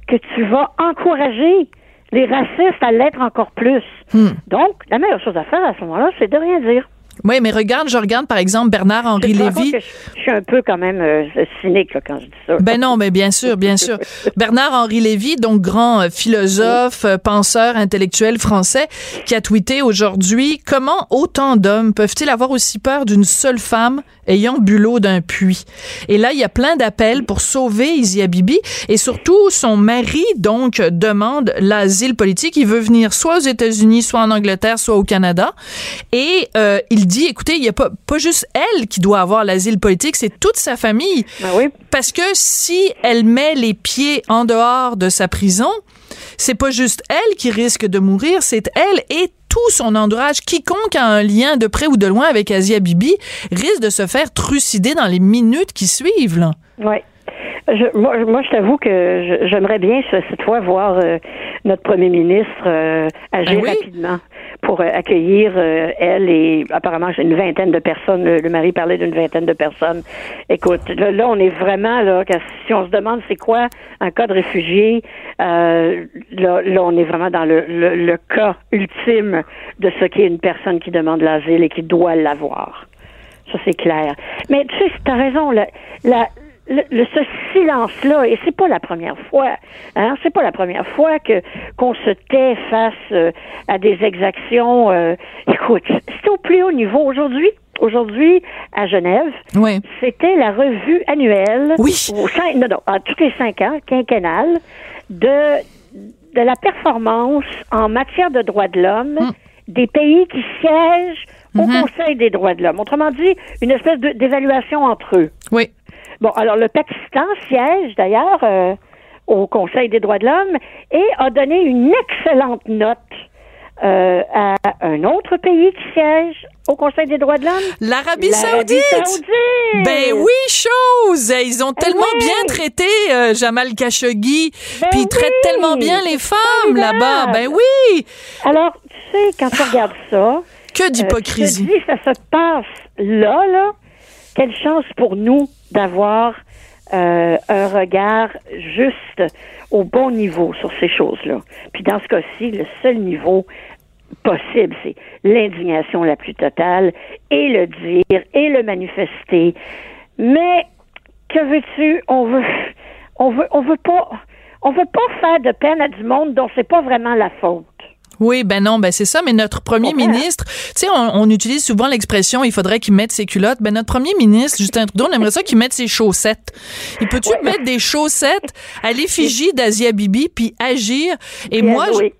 que tu vas encourager les racistes à l'être encore plus. Hmm. Donc, la meilleure chose à faire à ce moment-là, c'est de rien dire. Oui, mais regarde, je regarde par exemple Bernard-Henri Lévy. que Je je suis un peu quand même euh, cynique là, quand je dis ça. Ben non, mais bien sûr, bien sûr. *laughs* Bernard-Henri Lévy, donc grand euh, philosophe, euh, penseur intellectuel français, qui a tweeté aujourd'hui comment autant d'hommes peuvent-ils avoir aussi peur d'une seule femme ayant bu l'eau d'un puits? Et là, il y a plein d'appels pour sauver Isia Bibi et surtout son mari donc demande l'asile politique. Il veut venir soit aux États-Unis, soit en Angleterre, soit au Canada. Et euh, il dit, écoutez, il n'y a pas, pas juste elle qui doit avoir l'asile politique, c'est toute sa famille. Ben oui. Parce que si elle met les pieds en dehors de sa prison, c'est pas juste elle qui risque de mourir, c'est elle et tout son entourage. Quiconque a un lien de près ou de loin avec Asia Bibi risque de se faire trucider dans les minutes qui suivent. Là. Je, moi, moi, je t'avoue que j'aimerais bien ce- cette fois voir euh, notre premier ministre euh, agir Ben oui. rapidement pour euh, accueillir euh, elle et apparemment j'ai une vingtaine de personnes. Le, le mari parlait d'une vingtaine de personnes. Écoute, là, là, on est vraiment là. si on se demande c'est quoi un cas de réfugié, euh, là, là, on est vraiment dans le, le, le cas ultime de ce qu'est une personne qui demande l'asile et qui doit l'avoir. Ça, c'est clair. Mais tu sais, tu as raison. La, la, le, le- ce silence-là, et c'est pas la première fois, hein, c'est pas la première fois que qu'on se tait face euh, à des exactions. euh, écoute, c'est au plus haut niveau aujourd'hui. Aujourd'hui, à Genève, Oui. c'était la revue annuelle, Oui. au cinq- non, non, à tous les cinq ans, quinquennale, de, de la performance en matière de droits de l'homme Mm. des pays qui siègent au Mm-hmm. Conseil des droits de l'homme. Autrement dit, une espèce d'évaluation entre eux. Oui. Bon, alors le Pakistan siège d'ailleurs euh, au Conseil des droits de l'homme et a donné une excellente note euh, à un autre pays qui siège au Conseil des droits de l'homme. L'Arabie Saoudite. Saoudite. Ben oui, chose! Ils ont tellement oui. bien traité euh, Jamal Khashoggi, Ben puis ils traitent tellement bien les femmes là-bas. Ben oui! Alors, tu sais, quand tu regardes ça, Que euh, d'hypocrisie. dis, ça se passe là, là. Quelle chance pour nous d'avoir euh, un regard juste au bon niveau sur ces choses-là. Puis dans ce cas-ci, le seul niveau possible, c'est l'indignation la plus totale et le dire et le manifester. Mais que veux-tu? On veut, on veut, on veut pas, on veut pas faire de peine à du monde dont c'est pas vraiment la faute. Oui, ben non, ben c'est ça. Mais notre premier ministre, tu sais, on, on utilise souvent l'expression il faudrait qu'il mette ses culottes. Ben notre premier ministre, Justin Trudeau, on aimerait ça qu'il mette ses chaussettes. Il peut-tu mettre des chaussettes à l'effigie d'Asia Bibi puis agir? Et moi, je-.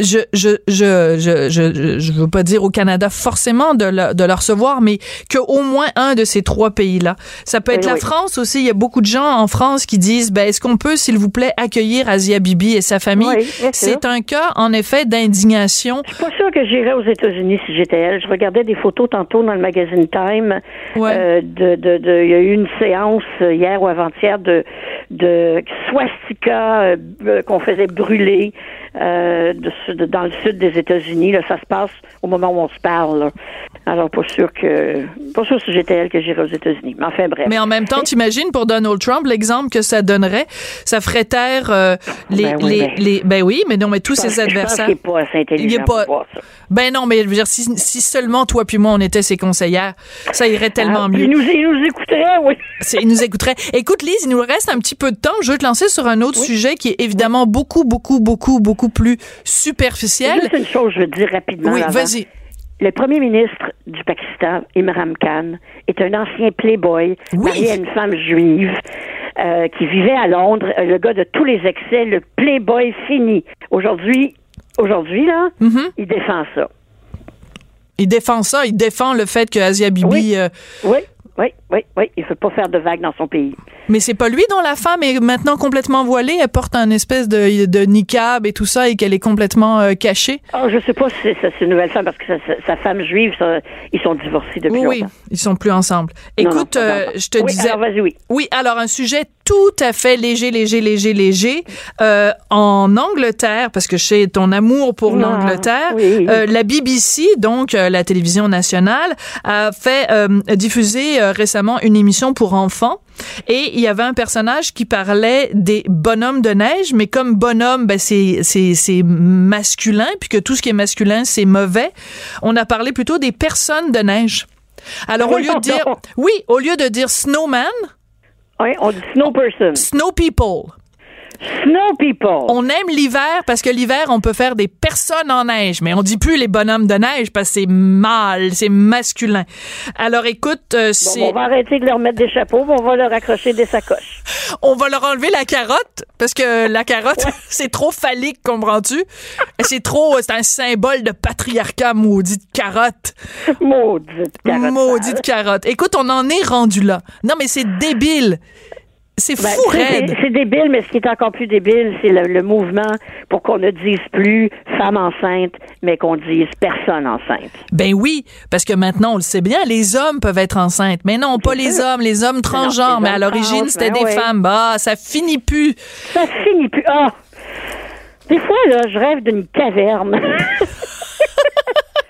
Je je je je je je veux pas dire au Canada forcément de le, de le recevoir, mais que au moins un de ces trois pays-là. Ça peut être Oui, la oui. France aussi. Il y a beaucoup de gens en France qui disent ben est-ce qu'on peut s'il vous plaît accueillir Asia Bibi et sa famille? Oui. C'est un cas en effet d'indignation. Je suis pas sûre que j'irais aux États-Unis si j'étais elle. Je regardais des photos tantôt dans le magazine Time. Ouais. Euh, de, de, de- il y a eu une séance hier ou avant-hier de, de swastika euh, euh, qu'on faisait brûler euh, de, sud- dans le sud des États-Unis. Là, ça se passe au moment où on se parle. là. Alors, pas sûr que, pas sûr si j'étais elle que j'irais aux États-Unis. Mais enfin, bref. Mais en même temps, t'imagines pour Donald Trump l'exemple que ça donnerait, ça ferait taire euh, les, Ben oui, les, mais- les ben oui, mais non, mais tous pense- ses adversaires. Je pense qu'il n'est pas assez intelligent Il est pas- pour voir ça. Ben non, mais je veux dire, si, si seulement toi puis moi on était ses conseillères, ça irait tellement Ah, mieux. Il nous, il nous écouterait, oui. Il nous écouterait. Écoute, Lise, il nous reste un petit peu de temps. Je veux te lancer sur un autre sujet qui est évidemment beaucoup, beaucoup, beaucoup, beaucoup plus Juste une chose, je veux dire rapidement. Oui, vas-y. Le premier ministre du Pakistan, Imran Khan, est un ancien playboy, Oui. marié à une femme juive euh, qui vivait à Londres, euh, le gars de tous les excès, le playboy fini. Aujourd'hui, aujourd'hui là, Mm-hmm. il défend ça. Il défend ça. Il défend le fait que Asia Bibi. Oui. euh, Oui, oui, oui, oui. Il veut pas faire de vagues dans son pays. Mais c'est pas lui dont la femme est maintenant complètement voilée. Elle porte un espèce de, de niqab et tout ça et qu'elle est complètement euh, cachée. Oh, je sais pas si c'est c'est une nouvelle femme parce que sa, sa- femme juive, ça, ils sont divorcés depuis Oui, oui, longtemps. ils sont plus ensemble. Non, Écoute, non, euh, je te Oui, disais. alors, vas-y, oui. Oui, alors un sujet tout à fait léger, léger, léger, léger. Euh, en Angleterre, parce que sais ton amour pour Ah, l'Angleterre, oui. euh, la BBC, donc euh, la télévision nationale, a fait euh, diffuser euh, récemment une émission pour enfants et il y avait un personnage qui parlait des bonhommes de neige, mais comme bonhomme, ben c'est c'est masculin, puis que tout ce qui est masculin c'est mauvais. On a parlé plutôt des personnes de neige. Alors au *laughs* lieu de dire oui, au lieu de dire snowman, oui, on dit snow person. Snow people. Snow people. On aime l'hiver parce que l'hiver, on peut faire des personnes en neige, mais on dit plus les bonhommes de neige parce que c'est mâle, c'est masculin. Alors écoute, euh, c'est... on va arrêter de leur mettre des chapeaux, on va leur accrocher des sacoches. On va leur enlever la carotte parce que la carotte, *laughs* c'est trop phallique, comprends-tu? c'est trop, c'est un symbole de patriarcat, maudite carotte. maudite carotte. Maudite carotte. Écoute, on en est rendu là. Non, mais c'est débile. C'est ben, fou, C'est débile, mais ce qui est encore plus débile, c'est le, mouvement pour qu'on ne dise plus femme enceinte, mais qu'on dise personne enceinte. Ben oui, parce que maintenant, on le sait bien, les hommes peuvent être enceintes. Mais non, pas les hommes, les hommes transgenres. mais à l'origine, c'était ben des femmes. Bah, ça finit plus. Ça finit plus. Ah! Des fois, là, je rêve d'une caverne. *laughs*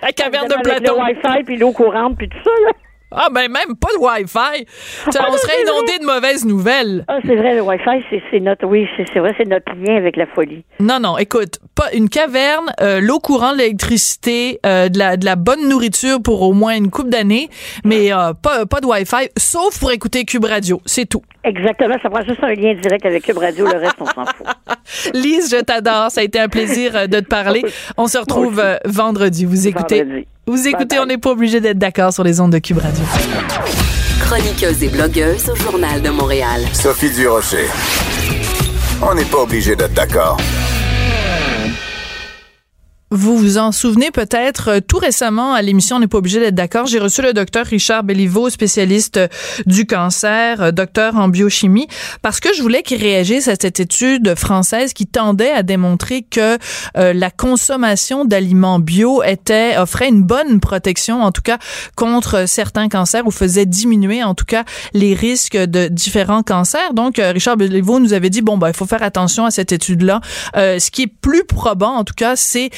La caverne de Platon. Le Wi-Fi, puis l'eau courante, puis tout ça, là. Ah, ben même pas de Wi-Fi. on serait inondé de mauvaises nouvelles. Ah, c'est vrai, le Wi-Fi, c'est notre, oui, c'est vrai, c'est notre lien avec la folie. Non, non, écoute, pas une caverne, euh, l'eau courante, l'électricité, euh, de, la, de la bonne nourriture pour au moins une coupe d'années, mais euh, pas, pas de Wi-Fi, sauf pour écouter Cube Radio, c'est tout. Exactement, ça prend juste un lien direct avec Cube Radio, le reste, on s'en fout. *laughs* Lise, je t'adore, ça a été un plaisir de te parler. On se retrouve vendredi. Vous écoutez. Vous écoutez, on n'est pas obligé d'être d'accord sur les ondes de Cube Radio. Chroniqueuse et blogueuse au Journal de Montréal. Sophie Durocher. On n'est pas obligé d'être d'accord. Vous vous en souvenez peut-être euh, tout récemment à l'émission On n'est pas obligé d'être d'accord. J'ai reçu le docteur Richard Belliveau, spécialiste euh, du cancer, euh, docteur en biochimie, parce que je voulais qu'il réagisse à cette étude française qui tendait à démontrer que la consommation d'aliments bio était offrait une bonne protection, en tout cas contre certains cancers, ou faisait diminuer en tout cas les risques de différents cancers. Donc Richard Belliveau nous avait dit bon ben il faut faire attention à cette étude-là. ce qui est plus probant en tout cas, c'est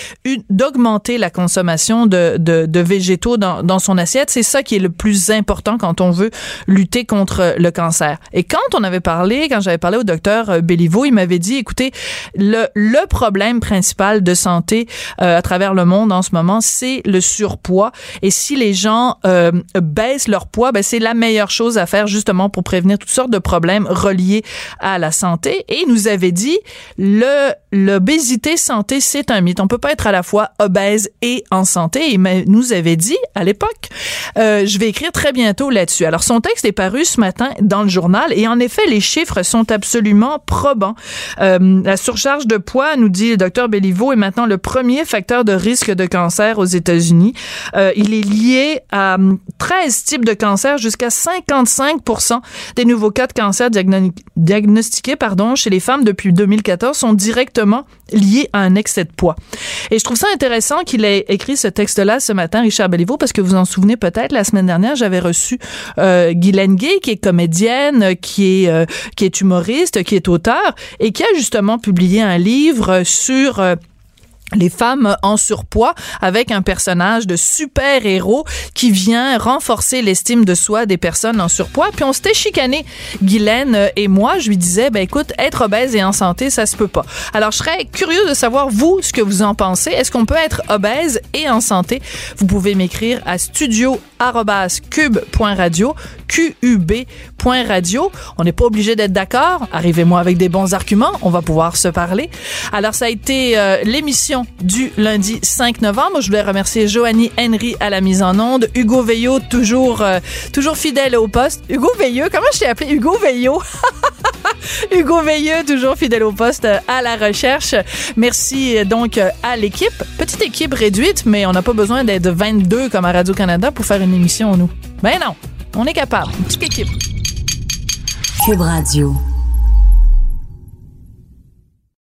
d'augmenter la consommation de, végétaux dans, son assiette. C'est ça qui est le plus important quand on veut lutter contre le cancer. Et quand on avait parlé, quand j'avais parlé au docteur euh, Béliveau, il m'avait dit, écoutez, le, problème principal de santé euh, à travers le monde en ce moment, c'est le surpoids. Et si les gens euh, baissent leur poids, ben c'est la meilleure chose à faire justement pour prévenir toutes sortes de problèmes reliés à la santé. Et il nous avait dit, l'obésité santé, c'est un mythe. On peut pas être à la fois obèse et en santé. Il nous avait dit à l'époque, euh, je vais écrire très bientôt là-dessus. Alors son texte est paru ce matin dans le journal et en effet les chiffres sont absolument probants. Euh, la surcharge de poids, nous dit le docteur Belliveau, est maintenant le premier facteur de risque de cancer aux États-Unis. Euh, il est lié à 13 types de cancers, jusqu'à 55% des nouveaux cas de cancer diagnostiqués pardon, chez les femmes depuis 2014 sont directement liés à un excès de poids. Je trouve ça intéressant qu'il ait écrit ce texte-là ce matin, Richard Belliveau, parce que vous en souvenez peut-être, la semaine dernière, j'avais reçu euh, Guylaine Gay, qui est comédienne, qui est, euh, qui est humoriste, qui est auteur, et qui a justement publié un livre sur... Euh, les femmes en surpoids avec un personnage de super-héros qui vient renforcer l'estime de soi des personnes en surpoids. Puis on s'était chicané, Guylaine et moi. Je lui disais, ben écoute, être obèse et en santé, ça se peut pas. Alors je serais curieux de savoir, vous, ce que vous en pensez. Est-ce qu'on peut être obèse et en santé? Vous pouvez m'écrire à studio.cube.radio, Q-U-B.radio. On n'est pas obligé d'être d'accord. Arrivez-moi avec des bons arguments. On va pouvoir se parler. Alors ça a été euh, l'émission du lundi 5 novembre. Je voulais remercier Joanie Henry à la mise en onde, Hugo Veillot toujours euh, toujours fidèle au poste. Hugo Veilleux, comment je t'ai appelé? Hugo Veillot *laughs* Hugo Veilleux toujours fidèle au poste euh, à la recherche. Merci donc à l'équipe, petite équipe réduite mais on n'a pas besoin d'être 22 comme à Radio Canada pour faire une émission nous. Ben non, on est capable, petite équipe. Cube Radio.